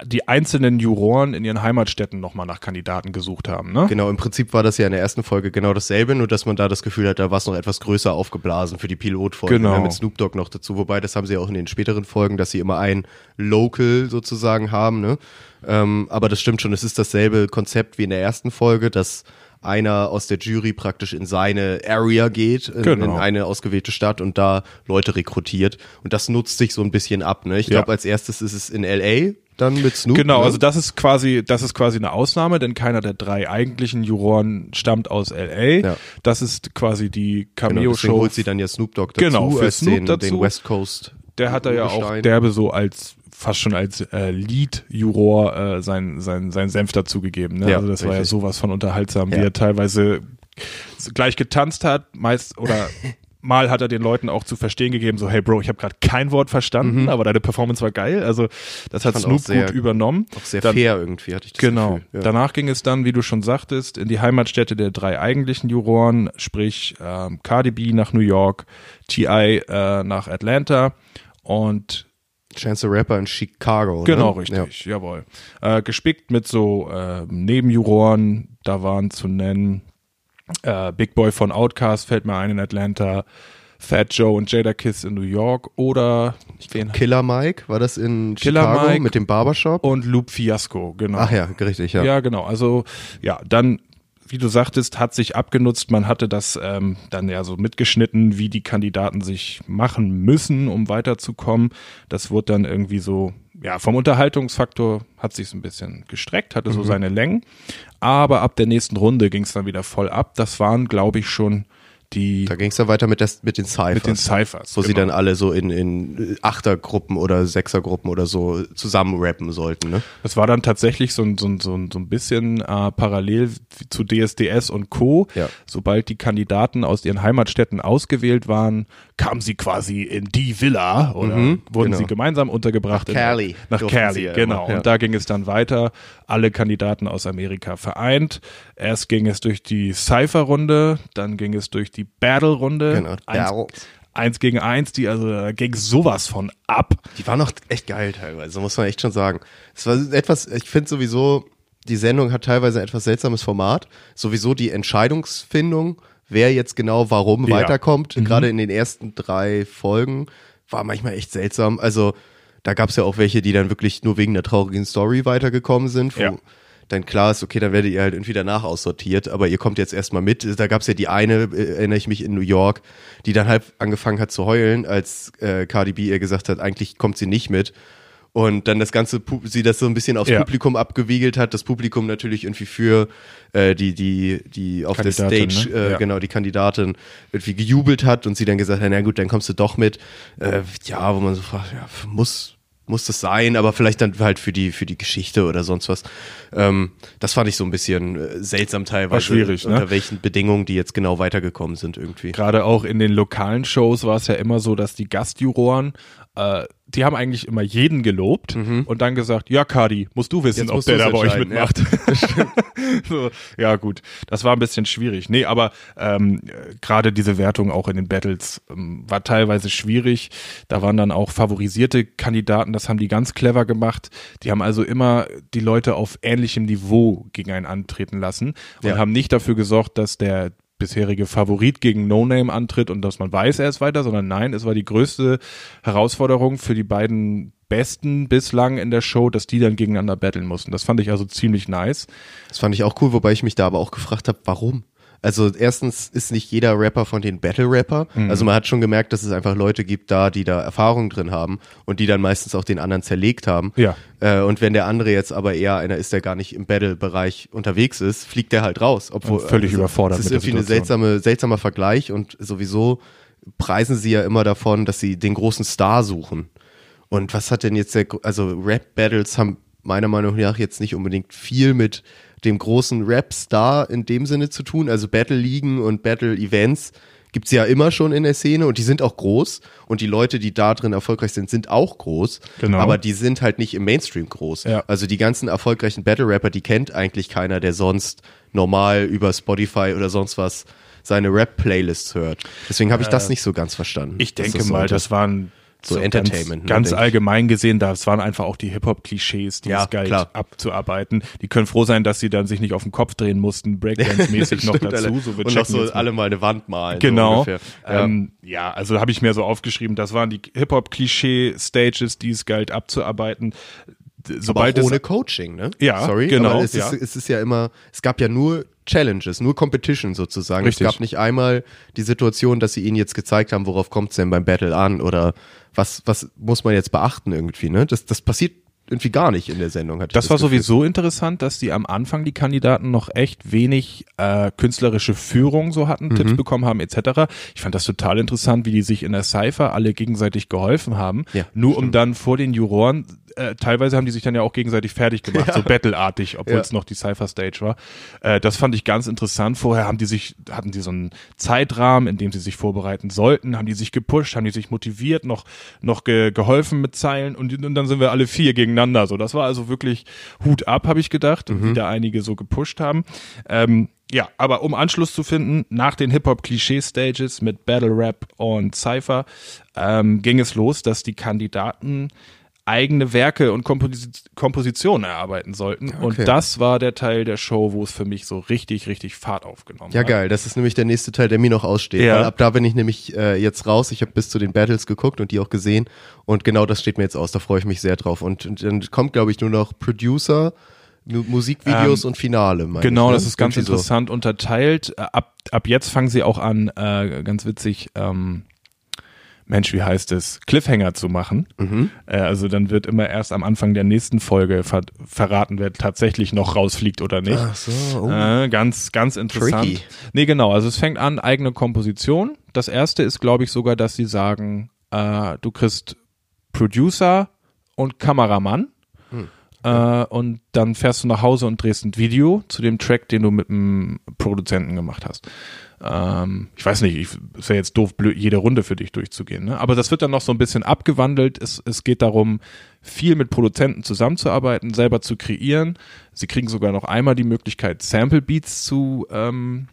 die einzelnen Juroren in ihren Heimatstädten nochmal nach Kandidaten gesucht haben. Ne? Genau, im Prinzip war das ja in der ersten Folge genau dasselbe, nur dass man da das Gefühl hat, da war es noch etwas größer aufgeblasen für die Pilotfolge Genau. ne, mit Snoop Dogg noch dazu. Wobei, das haben sie auch in den späteren Folgen, dass sie immer ein Local sozusagen haben. Ne? Ähm, aber das stimmt schon, es ist dasselbe Konzept wie in der ersten Folge, dass einer aus der Jury praktisch in seine Area geht, in, Genau. in eine ausgewählte Stadt und da Leute rekrutiert. Und das nutzt sich so ein bisschen ab. Ne? Ich Ja. glaube, als erstes ist es in L.A., dann mit Snoop. Genau, ne? also das ist quasi, das ist quasi eine Ausnahme, denn keiner der drei eigentlichen Juroren stammt aus LA. Ja. Das ist quasi die genau, Cameo-Show. holt sie dann ja Snoop Dogg dazu, Genau, für Snoop den, dazu. den West Coast. der hat da ja auch derbe so als fast schon als äh, Lead-Juror äh, sein, sein, sein Senf dazugegeben. Ne? Ja, also das war ja richtig. sowas von unterhaltsam, wie Ja. er teilweise gleich getanzt hat, meist oder [laughs] mal hat er den Leuten auch zu verstehen gegeben, so hey Bro, ich habe gerade kein Wort verstanden, aber deine Performance war geil. Also das hat Mhm. Snoop sehr- gut übernommen. Auch sehr Dann- fair irgendwie, hatte ich das Genau. Gefühl. Ja. Danach ging es dann, wie du schon sagtest, in die Heimatstädte der drei eigentlichen Juroren, sprich ähm, Cardi B nach New York, T.I. Äh, nach Atlanta und Chance the Rapper in Chicago. genau ne? richtig, jawohl. Äh, gespickt mit so äh, Nebenjuroren, da waren zu nennen äh, Big Boy von Outkast fällt mir ein in Atlanta, Fat Joe und Jada Kiss in New York oder wen Ja. Killer Mike, war das in Killer Chicago Mike mit dem Barbershop? und Loop Fiasco, genau. Ach ja, richtig, ja. Ja, genau. Also ja, dann, wie du sagtest, hat sich abgenutzt. Man hatte das ähm, dann ja so mitgeschnitten, wie die Kandidaten sich machen müssen, um weiterzukommen. Das wurde dann irgendwie so, ja, vom Unterhaltungsfaktor hat sich ein bisschen gestreckt, hatte Mhm. so seine Längen. Aber ab der nächsten Runde ging es dann wieder voll ab. Das waren, glaube ich, schon die Da ging es dann weiter mit, des, mit den Cyphers. mit den Cyphers. wo sie genau. dann alle so in, in Achtergruppen oder Sechsergruppen oder so zusammen rappen sollten, ne? Das war dann tatsächlich so ein, so ein, so ein, so ein bisschen äh, parallel zu DSDS und Co. Ja. Sobald die Kandidaten aus ihren Heimatstädten ausgewählt waren, kamen sie quasi in die Villa oder wurden genau. sie gemeinsam untergebracht. Nach Cali Nach Cali, sie genau. ja. Und da ging es dann weiter. Alle Kandidaten aus Amerika vereint. Erst ging es durch die Cypher-Runde, dann ging es durch die Battle-Runde. Genau, Eins, gegen eins, die also ging sowas von ab. Die war noch echt geil teilweise, muss man echt schon sagen. Es war etwas, ich finde sowieso, die Sendung hat teilweise ein etwas seltsames Format. Sowieso die Entscheidungsfindung, wer jetzt genau warum Ja. weiterkommt, gerade in den ersten drei Folgen, war manchmal echt seltsam. Also da gab es ja auch welche, die dann wirklich nur wegen der traurigen Story weitergekommen sind, Ja. Dann klar ist, okay, dann werdet ihr halt irgendwie danach aussortiert, aber ihr kommt jetzt erstmal mit. Da gab es ja die eine, äh, erinnere ich mich, in New York, die dann halb angefangen hat zu heulen, als äh, Cardi B ihr gesagt hat, eigentlich kommt sie nicht mit. Und dann das ganze, sie das so ein bisschen aufs Ja. Publikum abgewiegelt hat, das Publikum natürlich irgendwie für äh, die, die, die auf der Stage, ne? äh, Ja. genau, die Kandidatin irgendwie gejubelt hat und sie dann gesagt hat, na gut, dann kommst du doch mit. Äh, ja, wo man so fragt, ja, muss, muss das sein, aber vielleicht dann halt für die, für die Geschichte oder sonst was. Ähm, das fand ich so ein bisschen äh, seltsam teilweise. War schwierig, ne? Unter welchen Bedingungen die jetzt genau weitergekommen sind irgendwie. Gerade auch in den lokalen Shows war es ja immer so, dass die Gastjuroren äh, die haben eigentlich immer jeden gelobt und dann gesagt, ja, Kadi, musst du wissen, Jetzt ob der da bei euch entscheiden, ja. mitmacht. [laughs] [laughs] so, ja, gut. Das war ein bisschen schwierig. Nee, aber ähm, äh, gerade diese Wertung auch in den Battles ähm, war teilweise schwierig. Da waren dann auch favorisierte Kandidaten, das haben die ganz clever gemacht. Die haben also immer die Leute auf ähnlichem Niveau gegen einen antreten lassen und Ja. haben nicht dafür gesorgt, dass der bisherige Favorit gegen No Name antritt und dass man weiß, er ist weiter, sondern nein, es war die größte Herausforderung für die beiden Besten bislang in der Show, dass die dann gegeneinander battlen mussten. Das fand ich also ziemlich nice. Das fand ich auch cool, wobei ich mich da aber auch gefragt habe, warum? Also erstens ist nicht jeder Rapper von den Battle-Rapper. Mhm. Also man hat schon gemerkt, dass es einfach Leute gibt da, die da Erfahrung drin haben und die dann meistens auch den anderen zerlegt haben. Ja. Äh, und wenn der andere jetzt aber eher einer ist, der gar nicht im Battle-Bereich unterwegs ist, fliegt der halt raus. Obwohl, Und völlig überfordert Das ist irgendwie ein seltsame, seltsamer Vergleich und sowieso preisen sie ja immer davon, dass sie den großen Star suchen. Und was hat denn jetzt der, also Rap-Battles haben meiner Meinung nach jetzt nicht unbedingt viel mit dem großen Rap-Star in dem Sinne zu tun. Also Battle-Ligen und Battle-Events gibt's ja immer schon in der Szene und die sind auch groß und die Leute, die da drin erfolgreich sind, sind auch groß. Genau. Aber die sind halt nicht im Mainstream groß. Ja. Also die ganzen erfolgreichen Battle-Rapper, die kennt eigentlich keiner, der sonst normal über Spotify oder sonst was seine Rap-Playlists hört. Deswegen habe ich das nicht so ganz verstanden. Ich denke das mal, das waren So Entertainment, ne, Ganz, ganz denk ich. allgemein gesehen, das waren einfach auch die Hip-Hop-Klischees, die Ja, es galt klar. abzuarbeiten. Die können froh sein, dass sie dann sich nicht auf den Kopf drehen mussten, Breakdance-mäßig [laughs] noch dazu. alle. So, und noch so alle mal eine Wand malen. Genau. So. Ja. Ähm, ja, also habe ich mir so aufgeschrieben, das waren die Hip-Hop-Klischee-Stages, die es galt abzuarbeiten. Sobald ohne es Coaching, ne? Ja, Sorry, genau, es, ja. ist, es ist ja immer, es gab ja nur Challenges, nur Competition sozusagen. Richtig. Es gab nicht einmal die Situation, dass sie ihnen jetzt gezeigt haben, worauf kommt es denn beim Battle an oder was, was muss man jetzt beachten irgendwie, ne? Das, das passiert irgendwie gar nicht in der Sendung. Hatte ich Das war Gefühl. sowieso interessant, dass die am Anfang die Kandidaten noch echt wenig äh, künstlerische Führung so hatten, Mhm. Tipps bekommen haben etc. Ich fand das total interessant, wie die sich in der Cypher alle gegenseitig geholfen haben, Ja, nur um dann vor den Juroren, äh, teilweise haben die sich dann ja auch gegenseitig fertig gemacht, so battleartig, obwohl Ja. es noch die Cypher Stage war. Äh, das fand ich ganz interessant. Vorher haben die sich, hatten die so einen Zeitrahmen, in dem sie sich vorbereiten sollten, haben die sich gepusht, haben die sich motiviert, noch, noch ge geholfen mit Zeilen und, und dann sind wir alle vier gegeneinander. So, das war also wirklich Hut ab, habe ich gedacht, wie da einige so gepusht haben. Ähm, ja, aber um Anschluss zu finden, nach den Hip-Hop-Klischee-Stages mit Battle Rap und Cypher ähm, ging es los, dass die Kandidaten eigene Werke und Komposi Kompositionen erarbeiten sollten. Okay. Und das war der Teil der Show, wo es für mich so richtig, richtig Fahrt aufgenommen Ja, hat. geil. Das ist nämlich der nächste Teil, der mir noch aussteht. Ja. Weil ab da bin ich nämlich äh, jetzt raus. Ich habe bis zu den Battles geguckt und die auch gesehen. Und genau das steht mir jetzt aus. Da freue ich mich sehr drauf. Und, und dann kommt, glaube ich, nur noch Producer, Mu Musikvideos Ähm, und Finale. Genau, ich, ne? das ist ganz Irgendwie so. interessant unterteilt. Äh, Ab, ab jetzt fangen sie auch an, äh, ganz witzig, ähm, Mensch, wie heißt es, Cliffhanger zu machen. Mhm. Äh, also dann wird immer erst am Anfang der nächsten Folge ver verraten, wer tatsächlich noch rausfliegt oder nicht. Ach so, oh. Äh, ganz, ganz interessant. Tricky. Nee, genau. Also es fängt an, eigene Komposition. Das erste ist, glaube ich, sogar, dass sie sagen, äh, du kriegst Producer und Kameramann. Hm, Äh, und dann fährst du nach Hause und drehst ein Video zu dem Track, den du mit dem Produzenten gemacht hast. Ähm, ich weiß nicht, ich, es wäre jetzt doof, blöd, jede Runde für dich durchzugehen. Ne? Aber das wird dann noch so ein bisschen abgewandelt. Es, es geht darum, viel mit Produzenten zusammenzuarbeiten, selber zu kreieren. Sie kriegen sogar noch einmal die Möglichkeit, Sample Beats zu, ähm,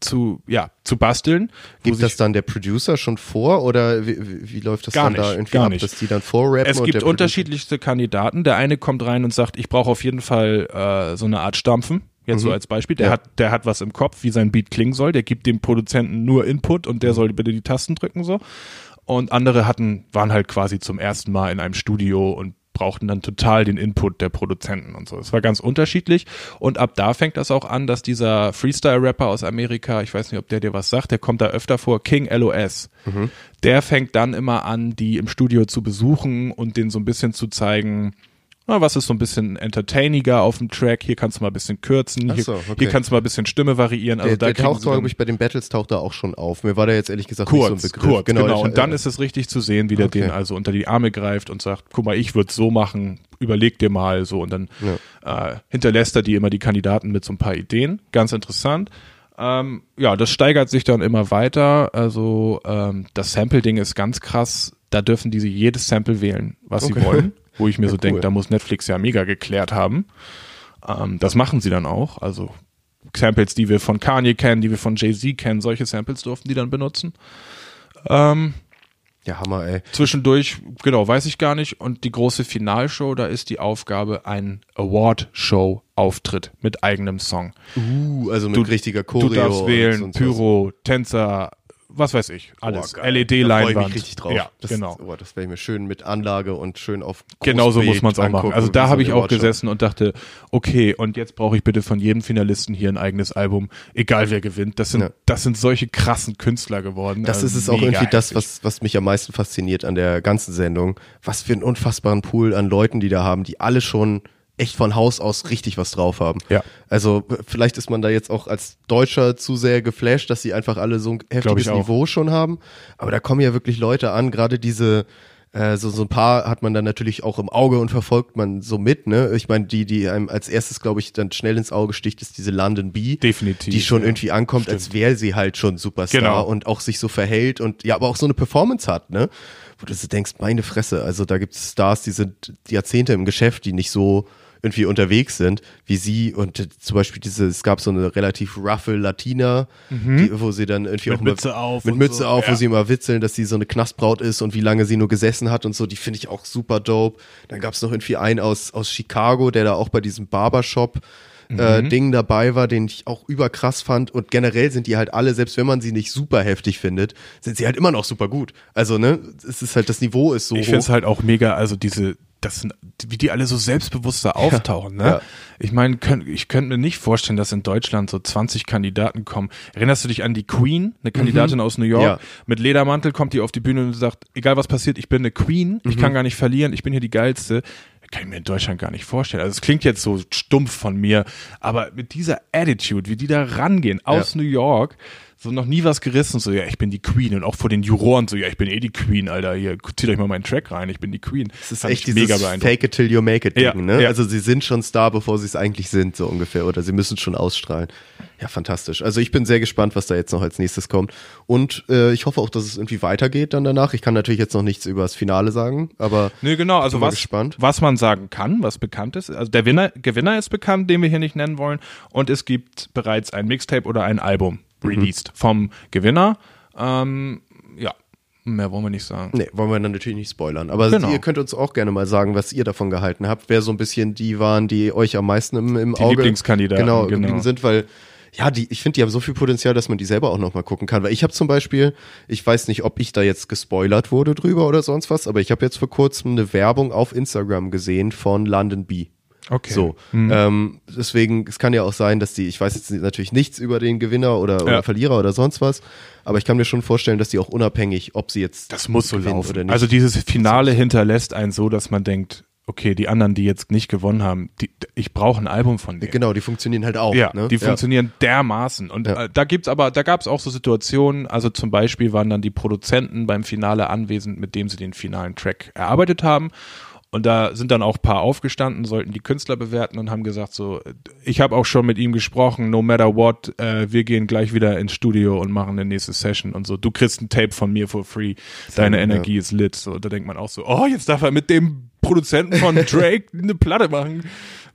zu, ja, zu basteln. Gibt das dann der Producer schon vor oder wie, wie, läuft das dann da nicht, irgendwie gar ab, nicht. dass die dann vorrappen? Es gibt unterschiedlichste Kandidaten. Der eine kommt rein und sagt, ich brauche auf jeden Fall äh, so eine Art Stampfen. Jetzt so als Beispiel. Der Mhm. Ja. hat, der hat was im Kopf, wie sein Beat klingen soll. Der gibt dem Produzenten nur Input und Mhm. der soll bitte die Tasten drücken so. Und andere hatten, waren halt quasi zum ersten Mal in einem Studio und brauchten dann total den Input der Produzenten und so. Es war ganz unterschiedlich. Und ab da fängt das auch an, dass dieser Freestyle-Rapper aus Amerika, ich weiß nicht, ob der dir was sagt, der kommt da öfter vor, King LOS. Der fängt dann immer an, die im Studio zu besuchen und denen so ein bisschen zu zeigen, na, was ist so ein bisschen entertainiger auf dem Track, hier kannst du mal ein bisschen kürzen, hier, so, okay. hier kannst du mal ein bisschen Stimme variieren. Also Der, da der taucht, glaube ich, bei den Battles taucht er auch schon auf. Mir war der jetzt ehrlich gesagt nicht so ein kurz, Begriff. kurz, genau. ich- Und dann ist es richtig zu sehen, wie der Okay. den also unter die Arme greift und sagt, guck mal, ich würde so machen, überleg dir mal so. Und dann äh, hinterlässt er die immer die Kandidaten mit so ein paar Ideen. Ganz interessant. Ähm, ja, das steigert sich dann immer weiter. Also ähm, das Sample-Ding ist ganz krass. Da dürfen die jedes Sample wählen, was Okay. sie wollen. [laughs] Wo ich mir Ja, so cool. denke, da muss Netflix ja mega geklärt haben. Ähm, das machen sie dann auch. Also Samples, die wir von Kanye kennen, die wir von Jay-Z kennen, solche Samples durften die dann benutzen. Ähm, Ja, Hammer, ey. zwischendurch, genau, weiß ich gar nicht. Und die große Finalshow, da ist die Aufgabe ein Award-Show-Auftritt mit eigenem Song. Uh, also mit richtiger Choreo. Du darfst wählen, Pyro, Tänzer, was weiß ich, alles. Geil. Da freue ich LED-Leinwand. mich richtig drauf. Ja, das, genau. Oh, das werde ich mir schön mit Anlage und schön auf Genau so Großbild muss man es auch machen. Also da habe ich auch Awardshow. gesessen und dachte, okay, und jetzt brauche ich bitte von jedem Finalisten hier ein eigenes Album, egal wer gewinnt. Das sind, Ja. das sind solche krassen Künstler geworden. Das Also ist es auch mega irgendwie das, heftig. was, was mich am meisten fasziniert an der ganzen Sendung. Was für einen unfassbaren Pool an Leuten, die da haben, die alle schon echt von Haus aus richtig was drauf haben. Ja. Also vielleicht ist man da jetzt auch als Deutscher zu sehr geflasht, dass sie einfach alle so ein heftiges. Niveau schon haben. Aber da kommen ja wirklich Leute an, gerade diese äh, so, so ein paar hat man dann natürlich auch im Auge und verfolgt man so mit, ne? Ich meine, die, die einem als erstes, glaube ich, dann schnell ins Auge sticht, ist diese London Bee. Definitiv, Die schon ja. irgendwie ankommt, als wäre sie halt schon Superstar Genau. und auch sich so verhält und ja, aber auch so eine Performance hat, ne? Wo du so denkst, meine Fresse, also da gibt es Stars, die sind Jahrzehnte im Geschäft, die nicht so irgendwie unterwegs sind wie sie und äh, zum Beispiel diese, es gab so eine relativ roughe Latina, die, wo sie dann irgendwie Mhm. Mit auch Mütze auf mit Mütze so, auf, wo ja. sie immer witzeln, dass sie so eine Knastbraut ist und wie lange sie nur gesessen hat und so, die finde ich auch super dope. Dann gab es noch irgendwie einen aus, aus Chicago, der da auch bei diesem Barbershop äh, Mhm. Ding dabei war, den ich auch überkrass fand. Und generell sind die halt alle, selbst wenn man sie nicht super heftig findet, sind sie halt immer noch super gut. Also, ne, es ist halt, das Niveau ist so Ich finde es halt auch mega, also diese, das sind, wie die alle so selbstbewusster auftauchen, ne? ja. Ich meine, könnt, ich könnte mir nicht vorstellen, dass in Deutschland so 20 Kandidaten kommen. Erinnerst du dich an die Queen, eine Kandidatin aus New York? Ja. Mit Ledermantel kommt die auf die Bühne und sagt, egal was passiert, ich bin eine Queen, ich kann gar nicht verlieren, ich bin hier die geilste. Kann ich mir in Deutschland gar nicht vorstellen. Also es klingt jetzt so stumpf von mir, aber mit dieser Attitude, wie die da rangehen aus New York, so noch nie was gerissen, so ja, ich bin die Queen und auch vor den Juroren so, ja, ich bin eh die Queen, Alter, hier, zieht euch mal meinen Track rein, ich bin die Queen. Das ist Fand echt dieses beeindruckend. Fake it till you make it Ding, Ja, ne? ja. Also sie sind schon Star, bevor sie es eigentlich sind, so ungefähr. Oder sie müssen schon ausstrahlen. Ja, fantastisch. Also ich bin sehr gespannt, was da jetzt noch als nächstes kommt. Und äh, ich hoffe auch, dass es irgendwie weitergeht dann danach. Ich kann natürlich jetzt noch nichts über das Finale sagen, aber Nee, genau, also was, gespannt. was man sagen kann, was bekannt ist. Also der Winner, Gewinner ist bekannt, den wir hier nicht nennen wollen. Und es gibt bereits ein Mixtape oder ein Album Mhm. released vom Gewinner. Ähm, ja, mehr wollen wir nicht sagen. Nee, wollen wir dann natürlich nicht spoilern. Aber Genau. ihr könnt uns auch gerne mal sagen, was ihr davon gehalten habt. Wer so ein bisschen die waren, die euch am meisten im, im Die Auge Lieblingskandidaten, genau, genau. geblieben sind, weil ja, die, ich finde, die haben so viel Potenzial, dass man die selber auch noch mal gucken kann. Weil ich habe zum Beispiel, ich weiß nicht, ob ich da jetzt gespoilert wurde drüber oder sonst was, aber ich habe jetzt vor kurzem eine Werbung auf Instagram gesehen von London Bee. Okay. So, ähm, deswegen, es kann ja auch sein, dass die, ich weiß jetzt natürlich nichts über den Gewinner oder, oder Ja. Verlierer oder sonst was, aber ich kann mir schon vorstellen, dass die auch unabhängig, ob sie jetzt Das muss so laufen. oder nicht. Also dieses Finale hinterlässt einen so, dass man denkt, okay, die anderen, die jetzt nicht gewonnen haben, die, ich brauche ein Album von denen. Genau, die funktionieren halt auch. Ja, ne? die funktionieren dermaßen. Und Ja. äh, da gibt's aber, da gab's auch so Situationen, also zum Beispiel waren dann die Produzenten beim Finale anwesend, mit dem sie den finalen Track erarbeitet haben. Und da sind dann auch ein paar aufgestanden, sollten die Künstler bewerten und haben gesagt so, äh, ich habe auch schon mit ihm gesprochen, no matter what, äh, wir gehen gleich wieder ins Studio und machen eine nächste Session und so. Du kriegst ein Tape von mir for free, deine ja. Energie ist lit. So, da denkt man auch so, oh, jetzt darf er mit dem Produzenten von [laughs] Drake eine Platte machen.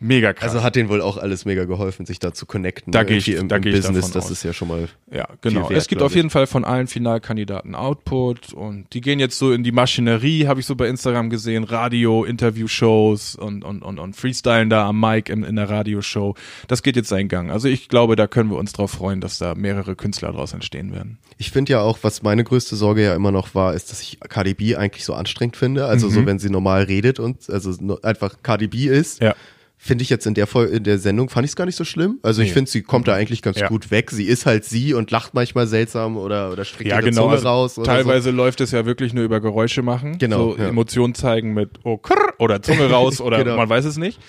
Mega krass. Also hat denen wohl auch alles mega geholfen, sich da zu connecten. Da ne? geh ich- im, da im ich Business, das aus. ist ja schon mal. Ja, genau. wert, es gibt auf jeden. Fall von allen Finalkandidaten Output und die gehen jetzt so in die Maschinerie, habe ich so bei Instagram gesehen, Radio, Interviewshows und, und, und, und Freestylen da am Mic in, in der Radioshow. Das geht jetzt seinen Gang. Also ich glaube, da können wir uns drauf freuen, dass da mehrere Künstler daraus entstehen werden. Ich finde ja auch, was meine größte Sorge ja immer noch war, ist, dass ich KDB eigentlich so anstrengend finde. Also Mhm. so, wenn sie normal redet und also einfach KDB ist. Ja. Finde ich jetzt in der Folge, in der Sendung fand ich es gar nicht so schlimm. Also ich Nee. finde, sie kommt da eigentlich ganz Ja. gut weg. Sie ist halt sie und lacht manchmal seltsam oder, oder streckt Ja, ihre genau. Zunge Also raus. Oder teilweise läuft es ja wirklich nur über Geräusche machen. Genau, So ja. Emotionen zeigen mit oh, krr, oder Zunge raus [laughs] oder Genau. man weiß es nicht.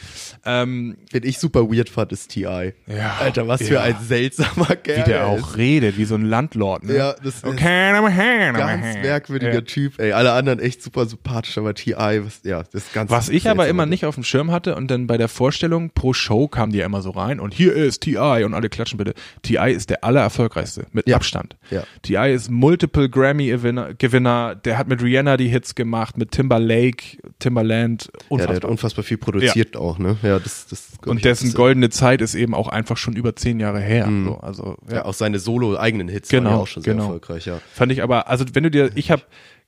Ähm, So. Wen ich super weird fand, ist T.I. Ja, Alter, was für ein seltsamer Kerl. wie der er auch ist. redet, wie so ein Landlord. Ne? Ja, das ist okay, hand, I'm a ganz merkwürdiger. Typ. Ey, alle anderen echt super sympathisch, aber T.I., was, ja, das ist ganz Was ich aber immer nicht auf dem Schirm hatte und dann bei der Vorstellung, pro Show kamen die ja immer so rein und hier ist T.I. und alle klatschen bitte. T.I. ist der allererfolgreichste, mit Ja. Abstand. Ja. T.I. ist Multiple Grammy-Gewinner, Gewinner. der hat mit Rihanna die Hits gemacht, mit Timberlake, Timberland, Ja, der hat unfassbar. unfassbar viel produziert auch, ne? Ja, das, das und dessen goldene Zeit ist eben auch einfach schon über zehn Jahre her. So, also, Ja, auch seine solo-eigenen Hits waren Genau, ja auch schon sehr genau. erfolgreich, ja. Fand ich aber, also wenn du dir, ich habe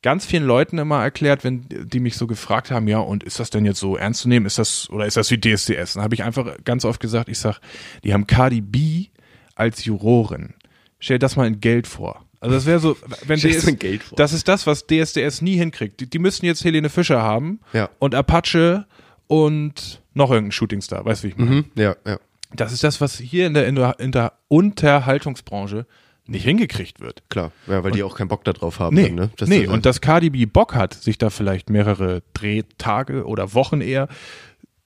ganz vielen Leuten immer erklärt, wenn die mich so gefragt haben, ja, und ist das denn jetzt so ernst zu nehmen? Ist das, oder ist das wie DSDS? Dann habe ich einfach ganz oft gesagt, ich sag, die haben Cardi B als Jurorin. Stell dir das mal in Geld vor. Also das wäre so, wenn [laughs] das DS, in Geld vor. das ist das, was DSDS nie hinkriegt. Die, die müssten jetzt Helene Fischer haben Ja. und Apache und noch irgendein Shootingstar, weißt du, wie ich meine? Mhm, ja, ja. Das ist das, was hier in der, in der Unterhaltungsbranche nicht hingekriegt wird. Klar, ja, weil die auch keinen Bock da drauf haben. Nee, dann, ne? Das nee. ist- und dass Cardi B Bock hat, sich da vielleicht mehrere Drehtage oder Wochen eher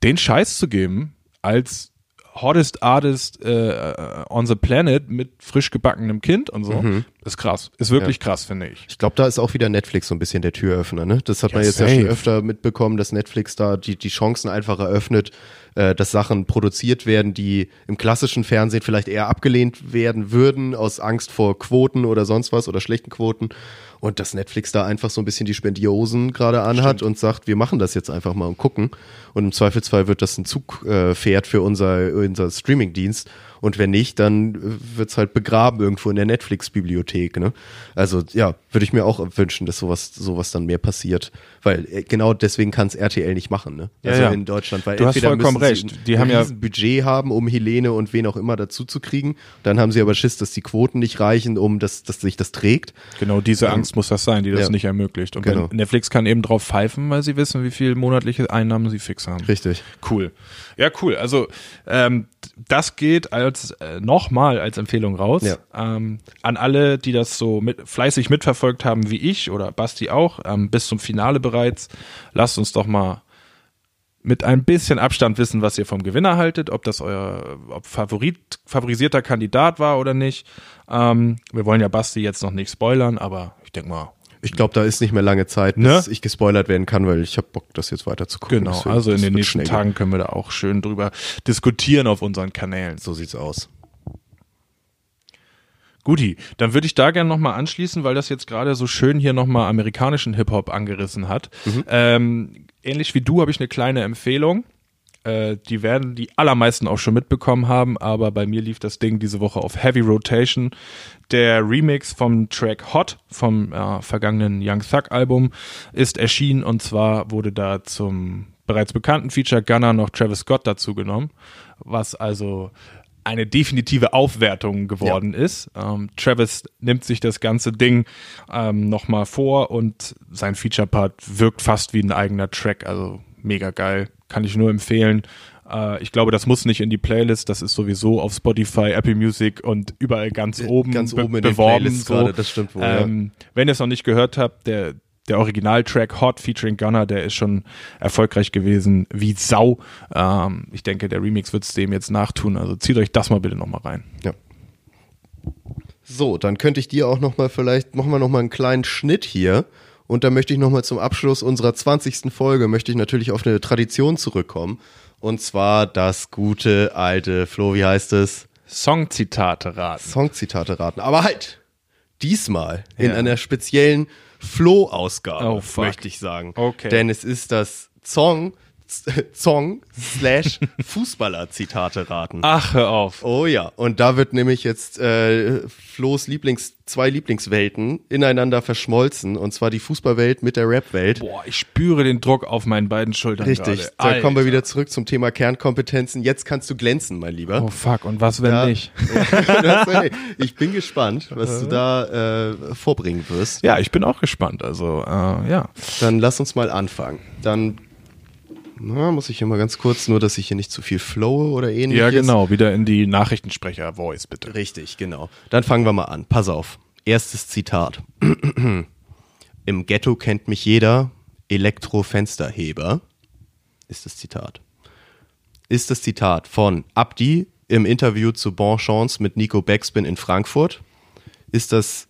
den Scheiß zu geben, als hottest artist äh, on the planet mit frisch gebackenem Kind und so, Mhm. ist krass. Ist wirklich krass, finde ich. Ich glaube, da ist auch wieder Netflix so ein bisschen der Türöffner. Ne? Das hat man Ja, jetzt ja schon safe. öfter mitbekommen, dass Netflix da die, die Chancen einfach eröffnet, äh, dass Sachen produziert werden, die im klassischen Fernsehen vielleicht eher abgelehnt werden würden, aus Angst vor Quoten oder sonst was oder schlechten Quoten. Und dass Netflix da einfach so ein bisschen die Spendiosen gerade anhat und sagt, wir machen das jetzt einfach mal und gucken. Und im Zweifelsfall wird das ein Zugpferd äh, für unser, unser Streamingdienst. Und wenn nicht, dann äh, wird's halt begraben irgendwo in der Netflix-Bibliothek. Ne? Also ja, würde ich mir auch wünschen, dass sowas, sowas dann mehr passiert. Weil äh, genau deswegen kann's RTL nicht machen. Ne? Ja, Also ja. in Deutschland. Weil Du hast vollkommen recht. ein, Die haben ja- riesen Budget haben, um Helene und wen auch immer dazu zu kriegen. Dann haben sie aber Schiss, dass die Quoten nicht reichen, um dass, dass sich das trägt. Genau diese Angst muss das sein, die das ja. nicht ermöglicht. Und Genau. Netflix kann eben drauf pfeifen, weil sie wissen, wie viel monatliche Einnahmen sie fix haben. Richtig. Cool. Ja, cool. Also ähm, das geht als äh, nochmal als Empfehlung raus Ja. ähm, an alle, die das so mit, fleißig mitverfolgt haben wie ich oder Basti auch, ähm, bis zum Finale bereits. Lasst uns doch mal mit ein bisschen Abstand wissen, was ihr vom Gewinner haltet, ob das euer ob Favorit, favorisierter Kandidat war oder nicht. Ähm, wir wollen ja Basti jetzt noch nicht spoilern, aber ich denke mal, Ich glaube, da ist nicht mehr lange Zeit, Ne? bis ich gespoilert werden kann, weil ich habe Bock, das jetzt weiter zu gucken. genau. Wird- also in den nächsten Tagen können wir da auch schön drüber diskutieren auf unseren Kanälen. So sieht's aus. Guti, dann würde ich da gerne nochmal anschließen, weil das jetzt gerade so schön hier nochmal amerikanischen Hip-Hop angerissen hat. Ähm, ähnlich wie du habe ich eine kleine Empfehlung. Äh, die werden die allermeisten auch schon mitbekommen haben, aber bei mir lief das Ding diese Woche auf Heavy Rotation. Der Remix vom Track Hot vom äh, vergangenen Young Thug Album ist erschienen und zwar wurde da zum bereits bekannten Feature Gunner noch Travis Scott dazu genommen, was also eine definitive Aufwertung geworden ist. Ähm, Travis nimmt sich das ganze Ding ähm, nochmal vor und sein Feature-Part wirkt fast wie ein eigener Track, also mega geil, kann ich nur empfehlen. Äh, ich glaube, das muss nicht in die Playlist, das ist sowieso auf Spotify, Apple Music und überall ganz oben, Äh, ganz be- oben in den beworben. So. gerade, das stimmt wohl, ja. ähm, Wenn ihr es noch nicht gehört habt, der der Originaltrack Hot featuring Gunner, der ist schon erfolgreich gewesen wie Sau. Ähm, ich denke, der Remix wird es dem jetzt nachtun. Also zieht euch das mal bitte nochmal rein. Ja. So, dann könnte ich dir auch noch mal vielleicht machen wir noch mal einen kleinen Schnitt hier und da möchte ich noch mal zum Abschluss unserer 20. Folge möchte ich natürlich auf eine Tradition zurückkommen und zwar das gute alte Flo, wie heißt es? Songzitate raten. Songzitate raten, aber halt diesmal in Ja. einer speziellen Flo-Ausgabe, Oh, möchte ich sagen. Okay. Denn es ist das Song, Song slash Fußballer-Zitate raten. Ach, hör auf. Oh ja, und da wird nämlich jetzt äh, Flo's Lieblings, zwei Lieblingswelten ineinander verschmolzen, und zwar die Fußballwelt mit der Rapwelt. Boah, ich spüre den Druck auf meinen beiden Schultern Richtig, gerade. da kommen wir Alter. wieder zurück zum Thema Kernkompetenzen. Jetzt kannst du glänzen, mein Lieber. Oh fuck, und was, wenn Ja. [laughs] nicht? Ich bin gespannt, was du da äh, vorbringen wirst. Ja, ich bin auch gespannt. Also, äh, ja. Dann lass uns mal anfangen. Dann na, muss ich hier mal ganz kurz, nur dass ich hier nicht zu viel flowe oder ähnliches. Ja, genau. Wieder in die Nachrichtensprecher-Voice, bitte. Richtig, genau. Dann fangen wir mal an. Pass auf. Erstes Zitat. [clears throat] Im Ghetto kennt mich jeder Elektrofensterheber. Ist das Zitat. Ist das Zitat von Abdi im Interview zu Bon Chance mit Nico Backspin in Frankfurt. Ist das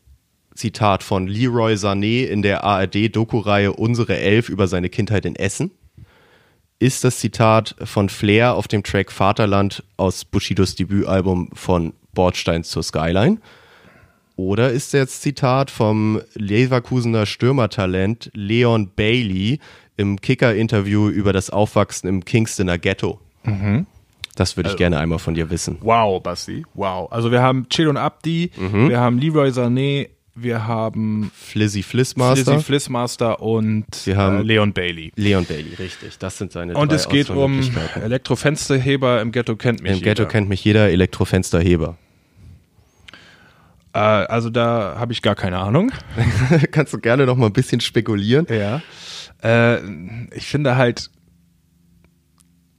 Zitat von Leroy Sané in der ARD-Doku-Reihe Unsere Elf über seine Kindheit in Essen. Ist das Zitat von Flair auf dem Track Vaterland aus Bushidos Debütalbum von Bordstein zur Skyline? Oder ist das Zitat vom Leverkusener Stürmertalent Leon Bailey im Kicker-Interview über das Aufwachsen im Kingstoner Ghetto? Das würde ich gerne einmal von dir wissen. Wow, Basti, wow. Also wir haben Chill und Abdi, wir haben Leroy Sané, wir haben Flizzy Flissmaster, Flizzy Flissmaster und Wir haben- äh, Leon Bailey. Leon Bailey, richtig. Das sind seine Und es geht um. Elektrofensterheber im Ghetto kennt mich Im Ghetto jeder. kennt mich jeder Elektrofensterheber. Äh, also da habe ich gar keine Ahnung. [laughs] Kannst du gerne noch mal ein bisschen spekulieren? Ja. Äh, ich finde halt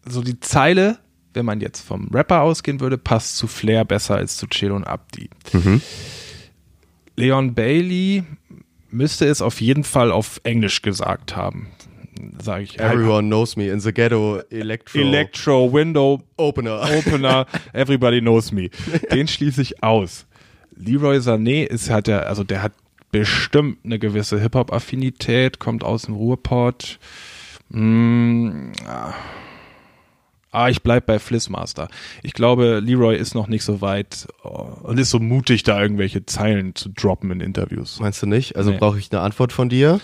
so die Zeile, wenn man jetzt vom Rapper ausgehen würde, passt zu Flair besser als zu Chill und Abdi. Leon Bailey müsste es auf jeden Fall auf Englisch gesagt haben, sage ich. Everyone knows me in the ghetto electro Electro Window Opener. Opener, [laughs] Everybody Knows Me. Den schließe ich aus. Leroy Sané ist hat der, also der hat bestimmt eine gewisse Hip-Hop-Affinität, kommt aus dem Ruhrpott. Mm, ah. Ah, ich bleib bei Flissmaster. Ich glaube, Leroy ist noch nicht so weit oh, und ist so mutig, da irgendwelche Zeilen zu droppen in Interviews. Meinst du nicht? Also Nee. brauche ich eine Antwort von dir.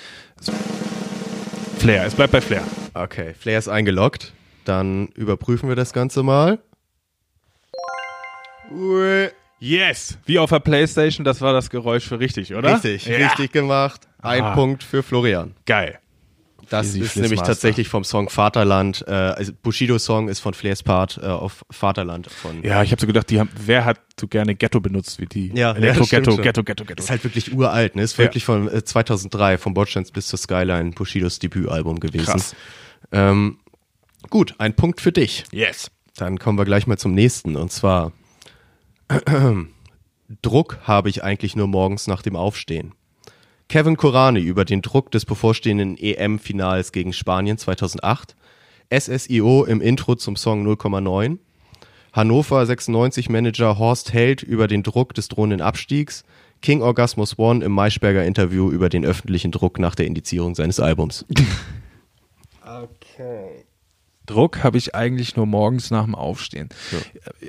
Flair, es bleibt bei Flair. Okay, Flair ist eingeloggt. Dann überprüfen wir das Ganze mal. Yes! Wie auf der Playstation, das war das Geräusch für richtig, oder? Richtig, Ja. richtig gemacht. Ein Ah. Punkt für Florian. Geil. Das Easy ist nämlich tatsächlich vom Song Vaterland. Äh, also Bushido Song ist von Flairs Part äh, auf Vaterland von. Ja, ich habe so gedacht, die haben, wer hat so gerne Ghetto benutzt wie die? Ja, Elektro ja, Ghetto. Ghetto, Ghetto, Ghetto. Ist halt wirklich uralt, ne? Ist Ja. wirklich von äh, 2003, vom Bordsteins bis zur Skyline, Bushidos Debütalbum gewesen. Krass. Ähm, gut, ein Punkt für dich. yes. Dann kommen wir gleich mal zum nächsten. Und zwar, [clears throat] Druck habe ich eigentlich nur morgens nach dem Aufstehen. Kevin Korani über den Druck des bevorstehenden EM-Finals gegen Spanien 2008. SSIO im Intro zum Song 0,9. Hannover 96 Manager Horst Held über den Druck des drohenden Abstiegs. King Orgasmus One im Maischberger Interview über den öffentlichen Druck nach der Indizierung seines Albums. [laughs] Druck habe ich eigentlich nur morgens nach dem Aufstehen.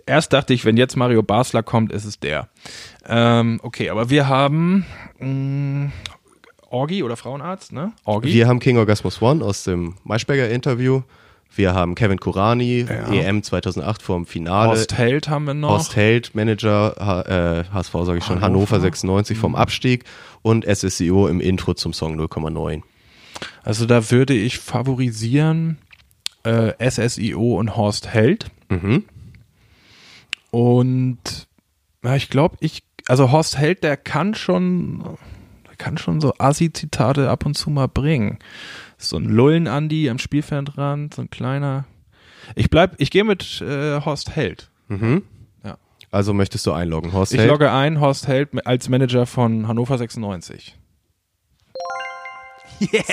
Erst dachte ich, wenn jetzt Mario Basler kommt, ist es der. Ähm, okay, aber wir haben mh, Orgi oder Frauenarzt, ne? Orgi. Wir haben King Orgasmus One aus dem Maischberger Interview. Wir haben Kevin Kurani, Ja. EM 2008 vorm Finale. Horst Held haben wir noch. Horst Held, Manager, H äh, HSV sage ich schon, Hannover. Hannover 96 vom Abstieg und SSIO im Intro zum Song 0,9. Also da würde ich favorisieren äh, SSIO und Horst Held. Mhm. Und ja, ich glaube, ich, also Horst Held, der kann schon, der kann schon so Assi-Zitate ab und zu mal bringen. So ein Lullen-Andi am Spielfeldrand, so ein kleiner. Ich bleib, ich gehe mit äh, Horst Held. Ja. Also möchtest du einloggen, Horst Ich Held? logge ein, Horst Held als Manager von Hannover 96.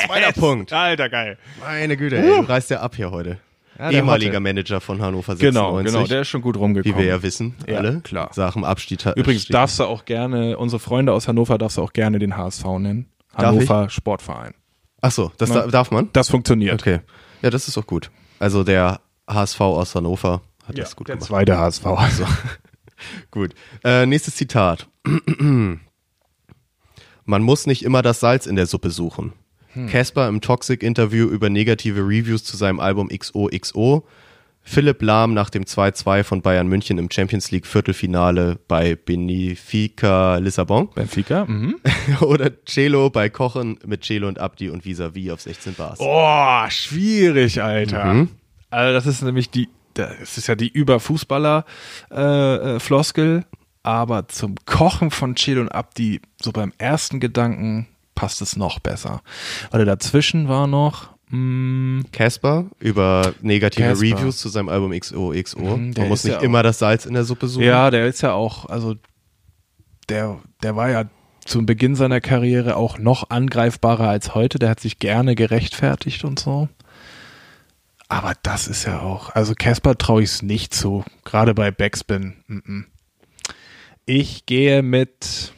Zweiter Punkt. Alter, geil. Meine Güte, ey, du reißt ja ab hier heute. Ja, der Ehemaliger Hotte. Manager von Hannover 96. Genau, genau, der ist schon gut rumgekommen. wie wir ja wissen, Ja, alle. klar. Sachen Abstieg. Übrigens Abstieg- darfst du auch gerne, unsere Freunde aus Hannover darfst du auch gerne den HSV nennen. Hannover Sportverein. Ach so, das Na. da, darf man? Das funktioniert. Okay. Ja, das ist auch gut. Also der HSV aus Hannover hat Ja, das gut der gemacht. zweite HSV. [laughs] Also. Gut. Äh, nächstes Zitat. [clears throat] Man muss nicht immer das Salz in der Suppe suchen. Casper im Toxic-Interview über negative Reviews zu seinem Album XOXO. Philipp Lahm nach dem 2-2 von Bayern München im Champions League Viertelfinale bei Benfica Lissabon. Benfica. Mhm. [laughs] Oder Celo bei Kochen mit Celo und Abdi und Vis-a-vis auf 16 Bars. Oh, schwierig, Alter. Mhm. Also das ist nämlich die, das ist ja die Über-Fußballer-Floskel, aber zum Kochen von Chill und Abdi, so beim ersten Gedanken, passt es noch besser. Weil dazwischen war noch, mh, Casper über negative Casper. Reviews zu seinem Album XOXO. Mhm, der Man muss nicht ja immer das Salz in der Suppe suchen. ja, der ist ja auch, also der, der war ja zum Beginn seiner Karriere auch noch angreifbarer als heute. Der hat sich gerne gerechtfertigt und so. Aber das ist ja auch, also Casper traue ich es nicht zu, gerade bei Backspin. Mm -mm. Ich gehe mit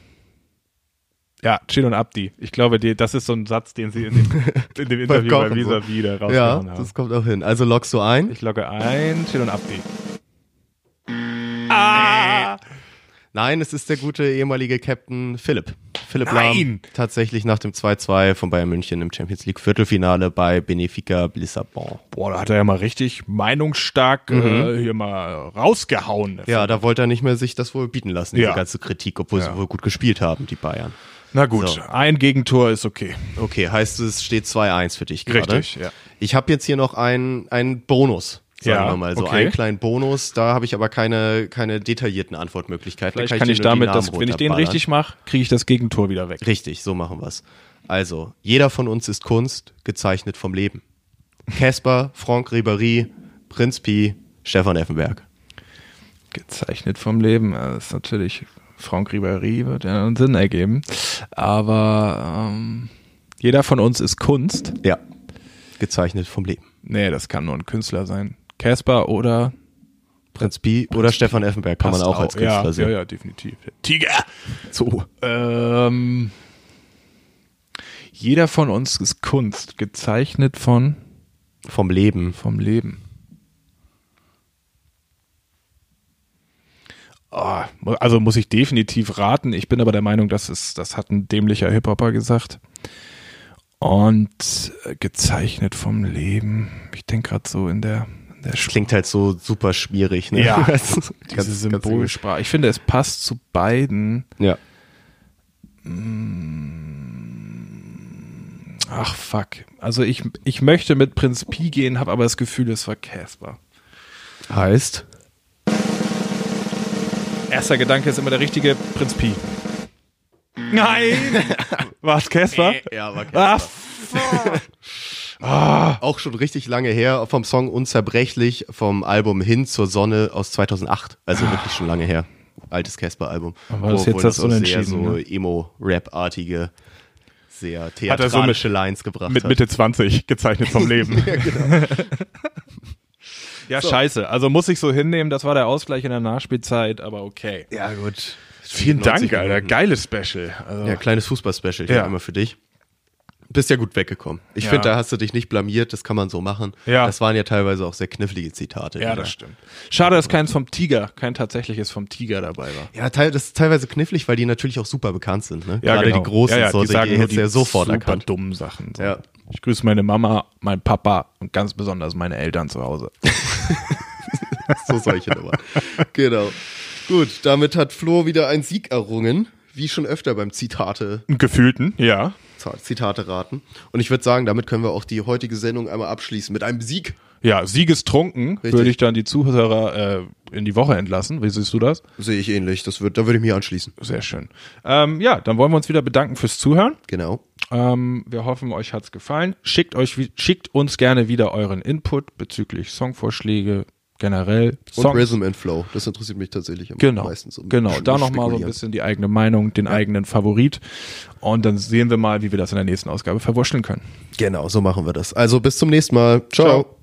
Ja, Chill und Abdi. Ich glaube, die, das ist so ein Satz, den sie in dem, [laughs] in dem Interview bei Kochen so. Visa wieder Ja, rausgehauen haben. das kommt auch hin. Also loggst du ein. Ich logge ein, Chill und Abdi. Nein, es ist der gute ehemalige Captain Philipp. Philipp Nein! Lahm tatsächlich nach dem 2-2 von Bayern München im Champions League Viertelfinale bei Benfica Lissabon. Boah, da hat er ja mal richtig meinungsstark äh, hier mal rausgehauen. Ja, da wollte er nicht mehr sich das wohl bieten lassen, diese Ja. ganze Kritik, obwohl Ja. sie wohl gut gespielt haben, die Bayern. Na gut, So. ein Gegentor ist okay. Okay, heißt es steht 2-1 für dich gerade. Richtig, ja. Ich habe jetzt hier noch einen, einen Bonus, sagen Ja, wir mal so. okay. Einen kleinen Bonus, da habe ich aber keine, keine detaillierten Antwortmöglichkeiten. Da Vielleicht kann ich damit, Namen das, wenn ich den richtig mache, kriege ich das Gegentor wieder weg. Richtig, so machen wir's. Also, jeder von uns ist Kunst, gezeichnet vom Leben. Casper, Franck Ribéry, Prinz Pi, Stefan Effenberg. Gezeichnet vom Leben. Das ist natürlich, Franck Ribéry wird ja einen Sinn ergeben. Aber ähm, jeder von uns ist Kunst. Ja, gezeichnet vom Leben. Nee, das kann nur ein Künstler sein. Casper oder Prinz Pi oder Stefan Effenberg kann man passt auch als Künstler ja, sehen. Ja, ja, definitiv. Tiger! So. Ähm, jeder von uns ist Kunst, gezeichnet von Vom Leben. vom Leben. Oh, also muss ich definitiv raten. Ich bin aber der Meinung, das ist, das hat ein dämlicher Hip-Hopper gesagt. Und äh, gezeichnet vom Leben. Ich denke gerade so in der, der Sch- Klingt halt so super schwierig. Ne? Ja, [laughs] Das diese ganz- ganz Symbolsprache. Ich finde, es passt zu beiden. Ja. Ach fuck. Also ich, ich möchte mit Prinz Pi gehen, habe aber das Gefühl, es war Casper. Heißt? Erster Gedanke ist immer der richtige Prinz Pi. Nein! [laughs] War es Casper? Ja, aber [laughs] Ah, fuck. Auch schon richtig lange her vom Song Unzerbrechlich vom Album Hin zur Sonne aus 2008. Also wirklich schon lange her. Altes Casper-Album. Aber das ist jetzt das so sehr Unentschieden, so ne? Emo-Rap-artige, sehr Hat er so mit- theatralische Lines gebracht Mit hat. Mitte 20 gezeichnet vom Leben. [laughs] ja, genau. Scheiße. Also muss ich so hinnehmen, das war der Ausgleich in der Nachspielzeit, aber okay. Ja, gut. Vielen 90 Dank, Alter. Geiles Special. Also, Ja, kleines Fußball-Special hier Ja. immer für dich. Bist ja gut weggekommen. Ich Ja. finde, da hast du dich nicht blamiert, das kann man so machen. Ja. Das waren ja teilweise auch sehr knifflige Zitate. ja, das da- stimmt. Schade, dass keins vom Tiger, kein tatsächliches vom Tiger dabei war. Ja, das ist teilweise knifflig, weil die natürlich auch super bekannt sind. Ne? Ja, Gerade genau. die großen ja, ja, Sorte, die sagen die hättest ja sofort super erkannt. dummen Sachen. So. Ja. Ich grüße meine Mama, meinen Papa und ganz besonders meine Eltern zu Hause. [laughs] So solche Nummern. genau. Gut, damit hat Flo wieder einen Sieg errungen, wie schon öfter beim Zitate, Gefühlten, ja. Zitate raten. Und ich würde sagen, damit können wir auch die heutige Sendung einmal abschließen mit einem Sieg. Ja, siegestrunken würde ich dann die Zuhörer äh, in die Woche entlassen. Wie siehst du das? Sehe ich ähnlich. Das wird, da würde ich mich anschließen. Sehr schön. Ähm, ja, dann wollen wir uns wieder bedanken fürs Zuhören. Genau. Ähm, wir hoffen, euch hat's gefallen. Schickt euch, schickt uns gerne wieder euren Input bezüglich Songvorschläge generell. Und Songs. Rhythm and Flow. Das interessiert mich tatsächlich am Genau, meisten. So genau. Da nochmal so ein bisschen die eigene Meinung, den eigenen Favorit. Und dann sehen wir mal, wie wir das in der nächsten Ausgabe verwurschteln können. Genau, so machen wir das. Also bis zum nächsten Mal. Ciao. Ciao.